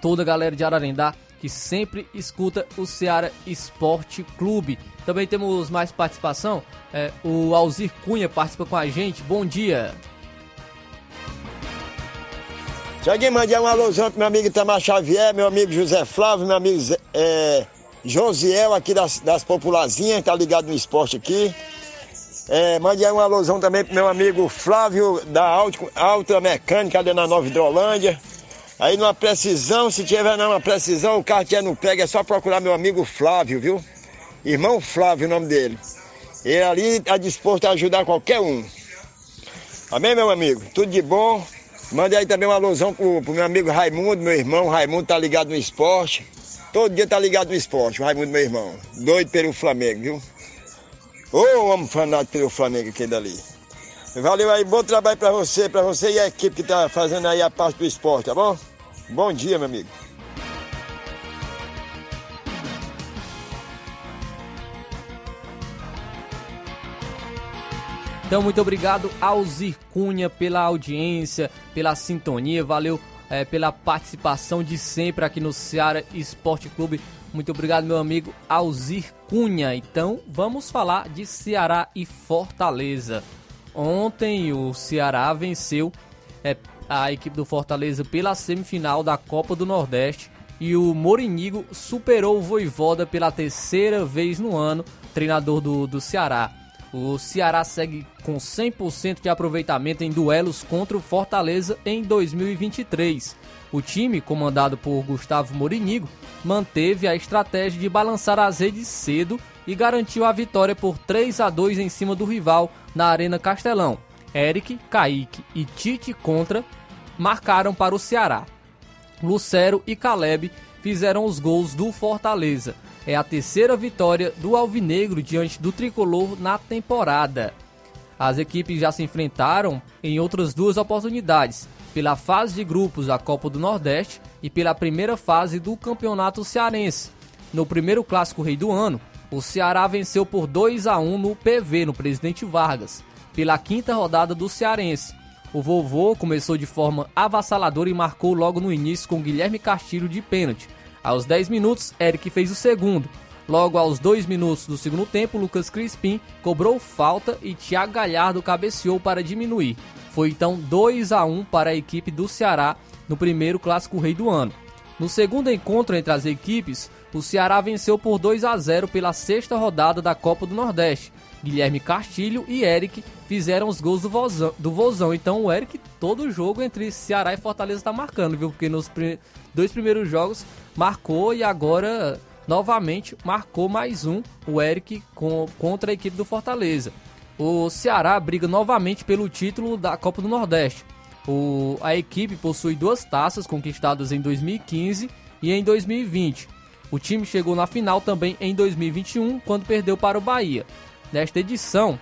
S1: Toda a galera de Ararendá que sempre escuta o Ceará Esporte Clube. Também temos mais participação. É, o Alzir Cunha participa com a gente. Bom dia.
S11: Tiaguinho, mandei um alôzão pro meu amigo Itamar Xavier, meu amigo José Flávio, meu amigo é, Josiel aqui das, das Populazinhas, tá ligado no esporte aqui. É, mandei um alôzão também pro meu amigo Flávio da Auto Mecânica ali na Nova Hidrolândia. Aí numa precisão, se tiver numa precisão, o que é no pega, é só procurar meu amigo Flávio, viu? Irmão Flávio, o nome dele. Ele ali está disposto a ajudar qualquer um. Amém, meu amigo? Tudo de bom. Mande aí também uma alusão pro, pro meu amigo Raimundo, meu irmão. Raimundo tá ligado no esporte. Todo dia tá ligado no esporte, o Raimundo, meu irmão. Doido pelo Flamengo, viu? Ô, oh, homem fanático pelo Flamengo aqui dali. Valeu aí, bom trabalho pra você, pra você e a equipe que tá fazendo aí a parte do esporte, tá bom? Bom dia, meu amigo.
S1: Então, muito obrigado ao Zircunha pela audiência, pela sintonia, valeu é, pela participação de sempre aqui no Ceará Esporte Clube. Muito obrigado, meu amigo Alzir Cunha. Então, vamos falar de Ceará e Fortaleza. Ontem o Ceará venceu é, a equipe do Fortaleza pela semifinal da Copa do Nordeste e o Morinigo superou o Voivoda pela terceira vez no ano, treinador do, do Ceará. O Ceará segue com 100% de aproveitamento em duelos contra o Fortaleza em 2023. O time, comandado por Gustavo Morinigo, manteve a estratégia de balançar as redes cedo e garantiu a vitória por 3 a 2 em cima do rival na Arena Castelão. Eric, Kaique e Tite contra marcaram para o Ceará. Lucero e Caleb fizeram os gols do Fortaleza é a terceira vitória do Alvinegro diante do tricolor na temporada. As equipes já se enfrentaram em outras duas oportunidades, pela fase de grupos da Copa do Nordeste e pela primeira fase do Campeonato Cearense. No primeiro clássico rei do ano, o Ceará venceu por 2 a 1 no PV, no Presidente Vargas, pela quinta rodada do Cearense. O vovô começou de forma avassaladora e marcou logo no início com Guilherme Castilho de pênalti, aos 10 minutos, Eric fez o segundo. Logo aos 2 minutos do segundo tempo, Lucas Crispim cobrou falta e Thiago Galhardo cabeceou para diminuir. Foi então 2 a 1 para a equipe do Ceará no primeiro clássico rei do ano. No segundo encontro entre as equipes, o Ceará venceu por 2 a 0 pela sexta rodada da Copa do Nordeste. Guilherme Castilho e Eric fizeram os gols do Vozão. Do Vozão. Então o Eric, todo jogo entre Ceará e Fortaleza está marcando, viu? Porque nos dois primeiros jogos marcou e agora novamente marcou mais um, o Eric com, contra a equipe do Fortaleza. O Ceará briga novamente pelo título da Copa do Nordeste. O, a equipe possui duas taças conquistadas em 2015 e em 2020. O time chegou na final também em 2021, quando perdeu para o Bahia. Nesta edição,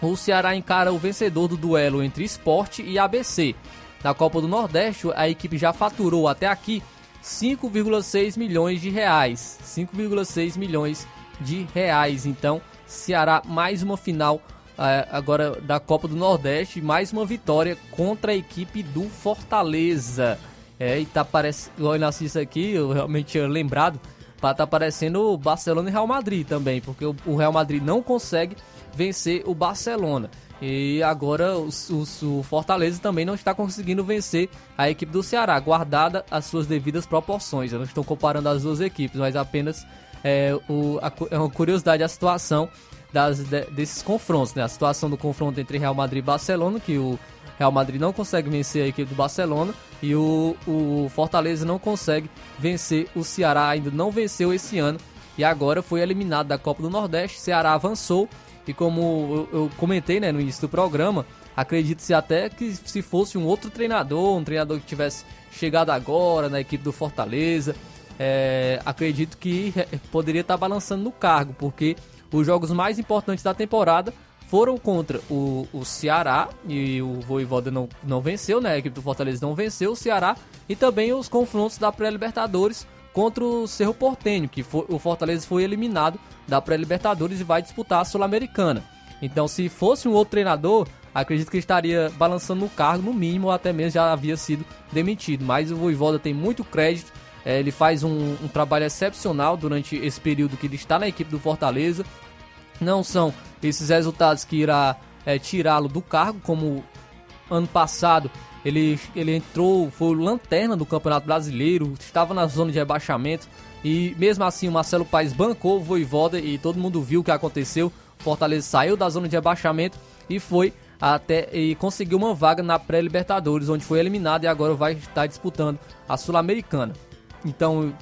S1: o Ceará encara o vencedor do duelo entre Esporte e ABC. Na Copa do Nordeste, a equipe já faturou até aqui 5,6 milhões de reais. 5,6 milhões de reais. Então, Ceará mais uma final uh, agora da Copa do Nordeste, mais uma vitória contra a equipe do Fortaleza. É, e tá parecendo, olha isso aqui, eu realmente tinha lembrado, tá parecendo Barcelona e Real Madrid também, porque o Real Madrid não consegue vencer o Barcelona. E agora o, o, o, Fortaleza também não está conseguindo vencer a equipe do Ceará, guardada as suas devidas proporções. Eu não estou comparando as duas equipes, mas apenas é, o, a, é uma curiosidade a situação das, de, desses confrontos. Né? A situação do confronto entre Real Madrid e Barcelona, que o Real Madrid não consegue vencer a equipe do Barcelona e o, o Fortaleza não consegue vencer o Ceará, ainda não venceu esse ano e agora foi eliminado da Copa do Nordeste. Ceará avançou e como eu, comentei né, no início do programa, acredito-se até que se fosse um outro treinador, um treinador que tivesse chegado agora na equipe do Fortaleza, é, acredito que poderia estar balançando no cargo, porque os jogos mais importantes da temporada foram contra o, o Ceará e o Voivoda não, não venceu, né? A equipe do Fortaleza não venceu o Ceará e também os confrontos da pré-Libertadores contra o Cerro Portenho, que foi, o Fortaleza foi eliminado da pré-Libertadores e vai disputar a Sul-Americana. Então, se fosse um outro treinador, acredito que estaria balançando no cargo, no mínimo, ou até mesmo já havia sido demitido. Mas o Voivoda tem muito crédito É, ele faz um, um trabalho excepcional durante esse período que ele está na equipe do Fortaleza. Não são esses resultados que irá é, tirá-lo do cargo, como ano passado ele, ele entrou, foi lanterna do Campeonato Brasileiro, estava na zona de rebaixamento e mesmo assim o Marcelo Paes bancou o Voivoda e todo mundo viu o que aconteceu. Fortaleza saiu da zona de rebaixamento e foi até e conseguiu uma vaga na pré-Libertadores, onde foi eliminado e agora vai estar disputando a Sul-Americana. Então,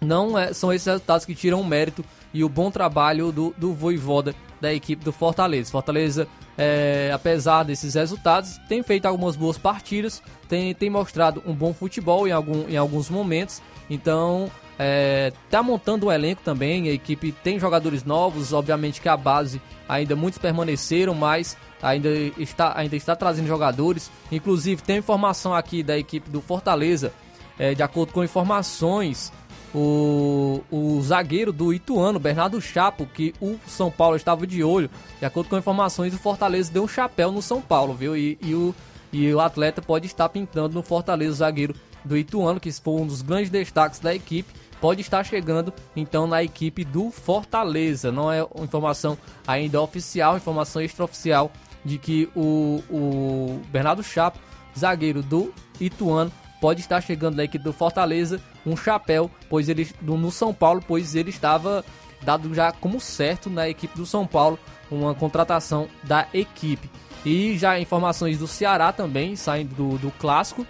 S1: não é, são esses resultados que tiram o mérito e o bom trabalho do, do Voivoda da equipe do Fortaleza. Fortaleza, é, apesar desses resultados, tem feito algumas boas partidas, tem, tem mostrado um bom futebol em, algum, em alguns momentos. Então, é, tá montando um elenco também, a equipe tem jogadores novos, obviamente que a base ainda muitos permaneceram, mas ainda está, ainda está trazendo jogadores. Inclusive tem informação aqui da equipe do Fortaleza, é, de acordo com informações, o, o zagueiro do Ituano, Bernardo Chapo, que o São Paulo estava de olho, de acordo com informações, o Fortaleza deu um chapéu no São Paulo, viu? E, e o, e o atleta pode estar pintando no Fortaleza, o zagueiro do Ituano, que foi um dos grandes destaques da equipe pode estar chegando então na equipe do Fortaleza. Não é informação ainda oficial, informação extraoficial de que o, o Bernardo Chapo, zagueiro do Ituano, pode estar chegando na equipe do Fortaleza, um chapéu, pois ele no São Paulo, pois ele estava dado já como certo na equipe do São Paulo, uma contratação da equipe. E já informações do Ceará também, saindo do, do clássico.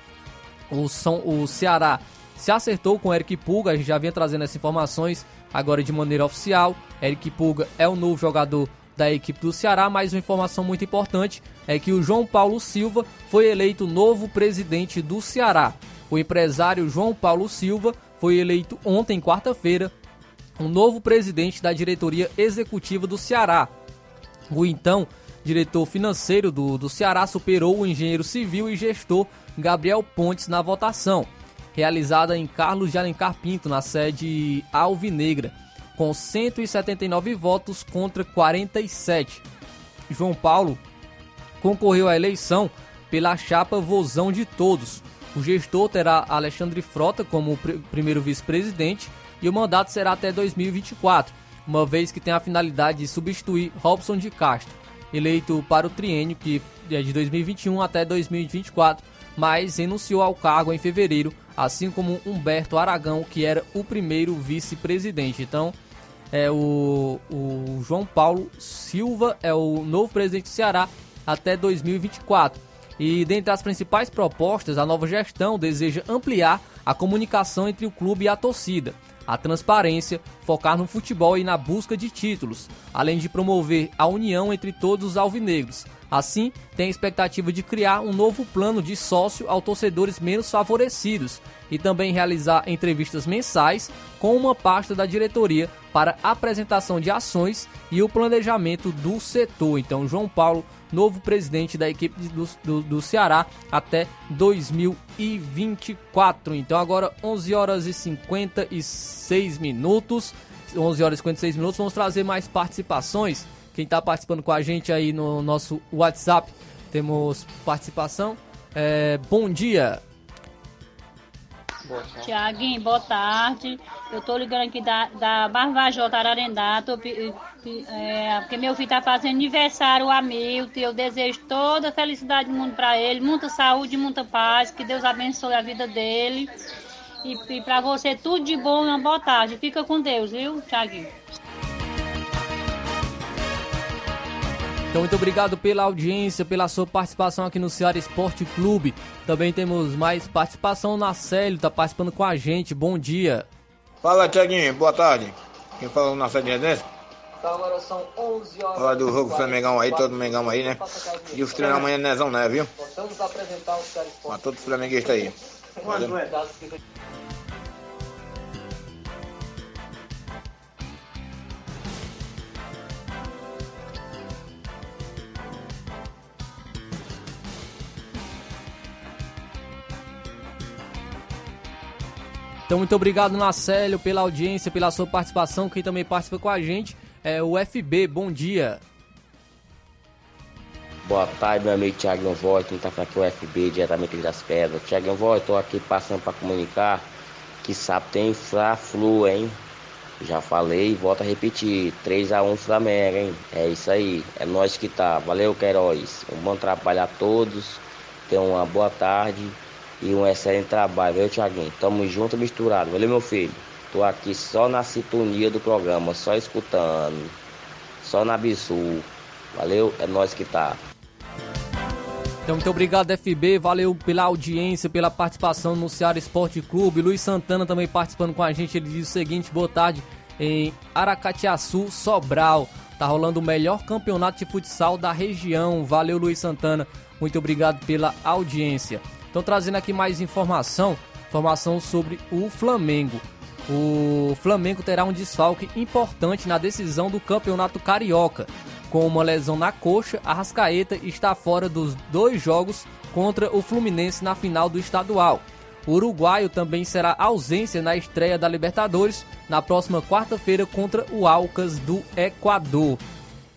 S1: O, São, o Ceará se acertou com Eric Pulga, a gente já vinha trazendo essas informações agora de maneira oficial. Eric Pulga é o novo jogador da equipe do Ceará, mas uma informação muito importante é que o João Paulo Silva foi eleito novo presidente do Ceará. O empresário João Paulo Silva foi eleito ontem, quarta-feira, o novo presidente da diretoria executiva do Ceará. O então diretor financeiro do, do Ceará superou o engenheiro civil e gestor Gabriel Pontes na votação realizada em Carlos de Alencar Pinto, na sede Alvinegra, com 179 votos contra 47. João Paulo concorreu à eleição pela chapa Vozão de Todos. O gestor terá Alexandre Frota como pr primeiro vice-presidente e o mandato será até 2024, uma vez que tem a finalidade de substituir Robson de Castro, eleito para o triênio que é de 2021 até 2024, mas renunciou ao cargo em fevereiro assim como Humberto Aragão, que era o primeiro vice-presidente. Então, é o, o João Paulo Silva é o novo presidente do Ceará até 2024. E dentre as principais propostas, a nova gestão deseja ampliar a comunicação entre o clube e a torcida, a transparência, focar no futebol e na busca de títulos, além de promover a união entre todos os alvinegros, Assim, tem a expectativa de criar um novo plano de sócio aos torcedores menos favorecidos e também realizar entrevistas mensais com uma pasta da diretoria para apresentação de ações e o planejamento do setor. Então, João Paulo, novo presidente da equipe do, do, do Ceará até 2024. Então, agora 11 horas e 56 minutos. 11 horas e 56 minutos. Vamos trazer mais participações quem está participando com a gente aí no nosso WhatsApp, temos participação. É, bom dia.
S12: Tiaguinho, boa tarde. Eu tô ligando aqui da, da Barbajota Ararendá, tô, é, porque meu filho tá fazendo aniversário, Hamilton, eu desejo toda a felicidade do mundo para ele, muita saúde, muita paz, que Deus abençoe a vida dele. E, e para você tudo de bom e uma boa tarde. Fica com Deus, viu, Tiaguinho?
S1: Então, muito obrigado pela audiência, pela sua participação aqui no Ceará Esporte Clube. Também temos mais participação na Célio, tá participando com a gente. Bom dia.
S13: Fala, Tiaguinho. Boa tarde. Quem falou na Célio desse?
S14: Então agora são 11 horas.
S13: Fala do jogo Flamengo aí, todo Mengão aí, né? E os treinos amanhã Nezão, né, viu?
S14: Vamos apresentar o Ceará Esporte.
S13: Pra todos os flamenguistas aí. Valeu.
S1: Então, muito obrigado, Nacélio, pela audiência, pela sua participação. Quem também participa com a gente é o FB. Bom dia.
S15: Boa tarde, meu amigo Thiago Voz, quem está aqui é o FB, diretamente das pedras. Thiago Voz, estou aqui passando para comunicar que sábado tem Fla-Flu, hein? Já falei e volto a repetir. 3x1 Flamengo, hein? É isso aí. É nós que tá. Valeu, Queiroz. Um bom trabalho a todos. Tenham uma boa tarde e um excelente trabalho, viu, Tiaguinho? Tamo junto, misturado. Valeu, meu filho. Tô aqui só na sintonia do programa, só escutando. Só na Bisu. Valeu, é nós que tá.
S1: Então, muito obrigado, FB. Valeu pela audiência, pela participação no Ceará Esporte Clube. Luiz Santana também participando com a gente. Ele diz o seguinte: boa tarde em Aracatiaçu, Sobral. Tá rolando o melhor campeonato de futsal da região. Valeu, Luiz Santana. Muito obrigado pela audiência. Então, trazendo aqui mais informação, informação sobre o Flamengo. O Flamengo terá um desfalque importante na decisão do Campeonato Carioca. Com uma lesão na coxa, a Rascaeta está fora dos dois jogos contra o Fluminense na final do estadual. O uruguaio também será ausência na estreia da Libertadores na próxima quarta-feira contra o Alcas do Equador.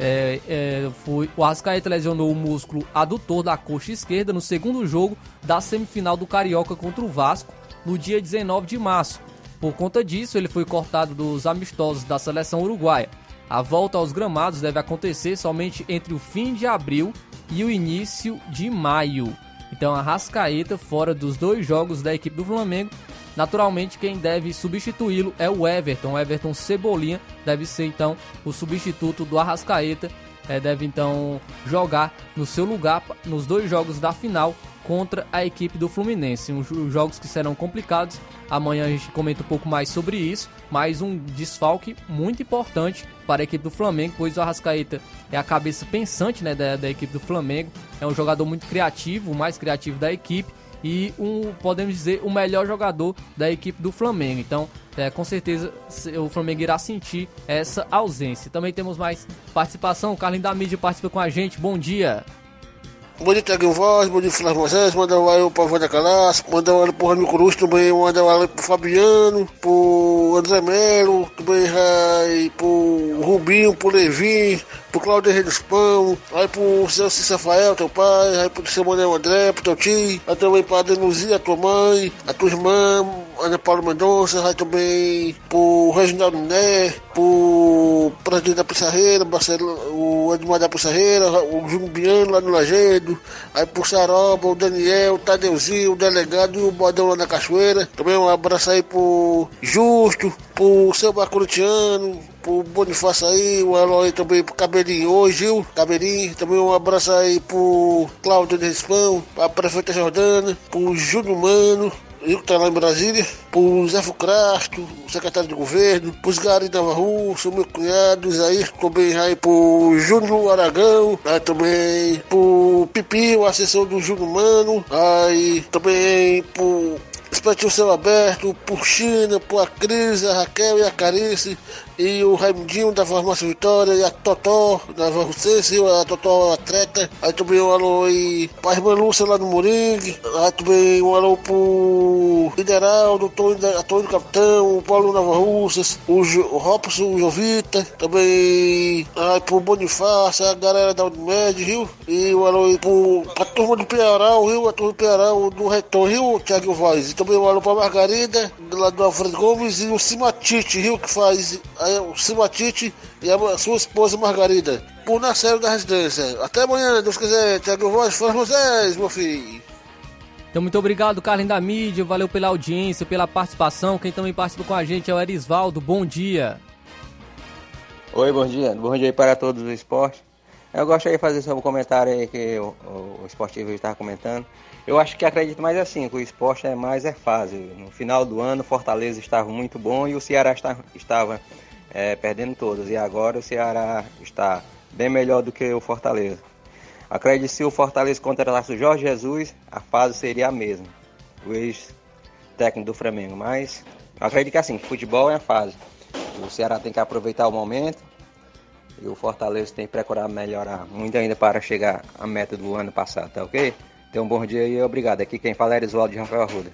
S1: É, é, foi, o Arrascaeta lesionou o músculo adutor da coxa esquerda no segundo jogo da semifinal do Carioca contra o Vasco no dia 19 de março. Por conta disso, ele foi cortado dos amistosos da seleção uruguaia. A volta aos gramados deve acontecer somente entre o fim de abril e o início de maio. Então, a Rascaeta fora dos dois jogos da equipe do Flamengo. Naturalmente, quem deve substituí-lo é o Everton. O Everton Cebolinha deve ser então o substituto do Arrascaeta. É, deve então jogar no seu lugar nos dois jogos da final contra a equipe do Fluminense. Uns jogos que serão complicados. Amanhã a gente comenta um pouco mais sobre isso. Mais um desfalque muito importante para a equipe do Flamengo, pois o Arrascaeta é a cabeça pensante né, da, da equipe do Flamengo. É um jogador muito criativo, o mais criativo da equipe e um, podemos dizer, o melhor jogador da equipe do Flamengo. Então, é, com certeza o Flamengo irá sentir essa ausência. Também temos mais participação. O Carlinhos da Mídia participa com a gente. Bom dia.
S16: Dia, Tiaguinho Voz, dia, Flávio Moisés, manda um alô pro Wanda Calas, manda um alô pro Ramiro Cruz, também manda um alô pro Fabiano, pro André Melo, também vai pro Rubinho, pro Levi, pro Claudio Reis Pão, aí pro seu Cícero Rafael, teu pai, aí pro seu Manuel André, pro teu tio, aí também pra Denuzia, tua mãe, a tua irmã, Ana Paula Mendonça, aí também pro Reginaldo Né, pro presidente da Pissarreira, o Edmar da Pissarreira, o Júnior Biano lá no Lagedo, aí pro Saroba, o Daniel, o Tadeuzinho, o delegado e o Bodão lá na Cachoeira. Também um abraço aí pro Justo, pro seu Bacurutiano, pro Bonifácio aí, alô aí também pro Cabelinho hoje, Gil, Cabelinho. Também um abraço aí pro Cláudio de Rispão, pra prefeita Jordana, pro Júnior Mano, eu que tá lá em Brasília, pro Zé Fucrasto, secretário de governo, pros Gari Nova Russo, meu cunhado, Isaí, também aí pro Júnior Aragão, aí também pro Pipi, o assessor do Júnior Mano, aí também Espetinho Céu Aberto, por China, por a Cris, a Raquel e a Carice, e o Raimundinho da Farmácia Vitória, e a Totó da Varrucense, a Totó Atleta, aí também um alô aí pra irmã Lúcia lá no Moringue, aí também um alô pro Mineral, do Antônio Capitão, o Paulo Nova Russas, o, jo, o Robson o Jovita, também aí pro Bonifácio, a galera da Unimed, viu? E um alô aí pro, pra turma do Piaral, viu? A turma do Piaral, do Retor, viu, Thiago Voz? E também um alô pra Margarida, lá do Alfredo Gomes, e o Simatite, viu? Que faz aí, o Simatite e a sua esposa Margarida, por nascer da residência. Até amanhã, Deus quiser, Thiago Voz, fora vocês, meu filho.
S1: Então, muito obrigado, Carlinhos da Mídia. Valeu pela audiência, pela participação. Quem também participa com a gente é o Erisvaldo. Bom dia.
S17: Oi, bom dia. Bom dia para todos do esporte. Eu gostaria de fazer sobre o comentário aí que o, o, o esportivo estava comentando. Eu acho que acredito mais assim, que o esporte é mais é fase. No final do ano, Fortaleza estava muito bom e o Ceará está, estava é, perdendo todas. E agora o Ceará está bem melhor do que o Fortaleza. Acredito se o Fortaleza contratasse o Jorge Jesus, a fase seria a mesma. O ex-técnico do Flamengo. Mas acredito que assim, futebol é a fase. O Ceará tem que aproveitar o momento. E o Fortaleza tem que procurar melhorar muito ainda para chegar à meta do ano passado, tá ok? Então, um bom dia e obrigado. Aqui quem fala é Erisvaldo de Rafael Arruda.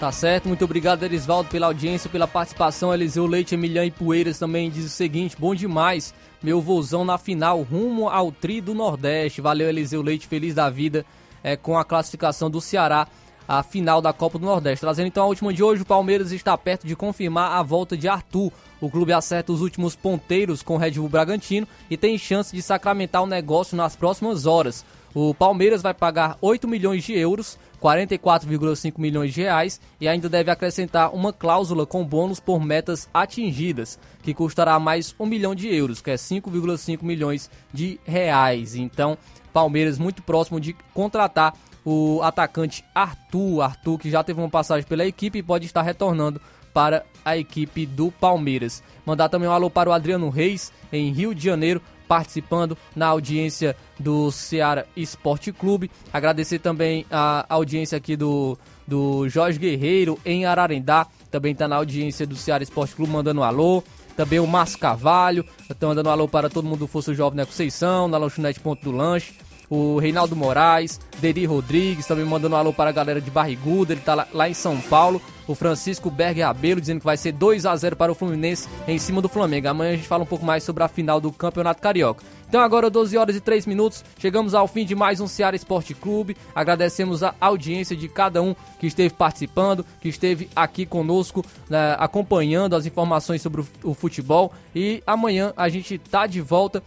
S1: Tá certo, muito obrigado Erisvaldo pela audiência, pela participação. Eliseu Leite, Emiliano e Poeiras também diz o seguinte: bom demais, meu vozão na final, rumo ao Tri do Nordeste. Valeu, Eliseu Leite, feliz da vida é, com a classificação do Ceará a final da Copa do Nordeste. Trazendo então a última de hoje, o Palmeiras está perto de confirmar a volta de Arthur. O clube acerta os últimos ponteiros com o Red Bull Bragantino e tem chance de sacramentar o negócio nas próximas horas. O Palmeiras vai pagar 8 milhões de euros, 44,5 milhões de reais e ainda deve acrescentar uma cláusula com bônus por metas atingidas, que custará mais 1 milhão de euros, que é 5,5 milhões de reais. Então, Palmeiras muito próximo de contratar o atacante Arthur, Arthur que já teve uma passagem pela equipe e pode estar retornando para a equipe do Palmeiras. Mandar também um alô para o Adriano Reis, em Rio de Janeiro, participando na audiência do Ceará Esporte Clube. Agradecer também a audiência aqui do, do Jorge Guerreiro, em Ararendá, também está na audiência do Ceará Esporte Clube, mandando um alô. Também o Márcio Carvalho, estão mandando um alô para todo mundo do Força Jovem na Conceição, na Lanchonete Ponto do Lanche o Reinaldo Moraes, Deri Rodrigues, também mandando um alô para a galera de Barriguda, ele tá lá, lá em São Paulo. O Francisco Berg Rabelo dizendo que vai ser 2 a 0 para o Fluminense em cima do Flamengo. Amanhã a gente fala um pouco mais sobre a final do Campeonato Carioca. Então agora 12 horas e 3 minutos, chegamos ao fim de mais um Ceará Esporte Clube. Agradecemos a audiência de cada um que esteve participando, que esteve aqui conosco, né, acompanhando as informações sobre o, o, futebol. E amanhã a gente tá de volta,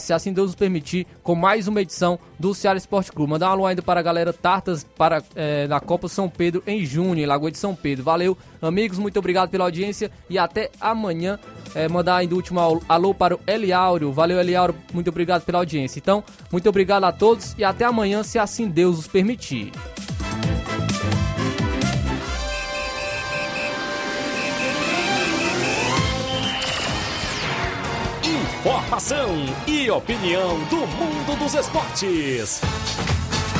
S1: se assim Deus nos permitir, com mais uma edição do Ceará Esporte Clube. Mandar um alô ainda para a galera Tartas para, é, na Copa São Pedro em junho, em Lagoa de São Pedro. Valeu, amigos, muito obrigado pela audiência e até amanhã. É, mandar ainda o último alô para o Eliauro. Valeu, Eliauro, muito obrigado pela audiência. Então, muito obrigado a todos e até amanhã, se assim Deus os permitir.
S3: Informação e opinião do mundo dos esportes.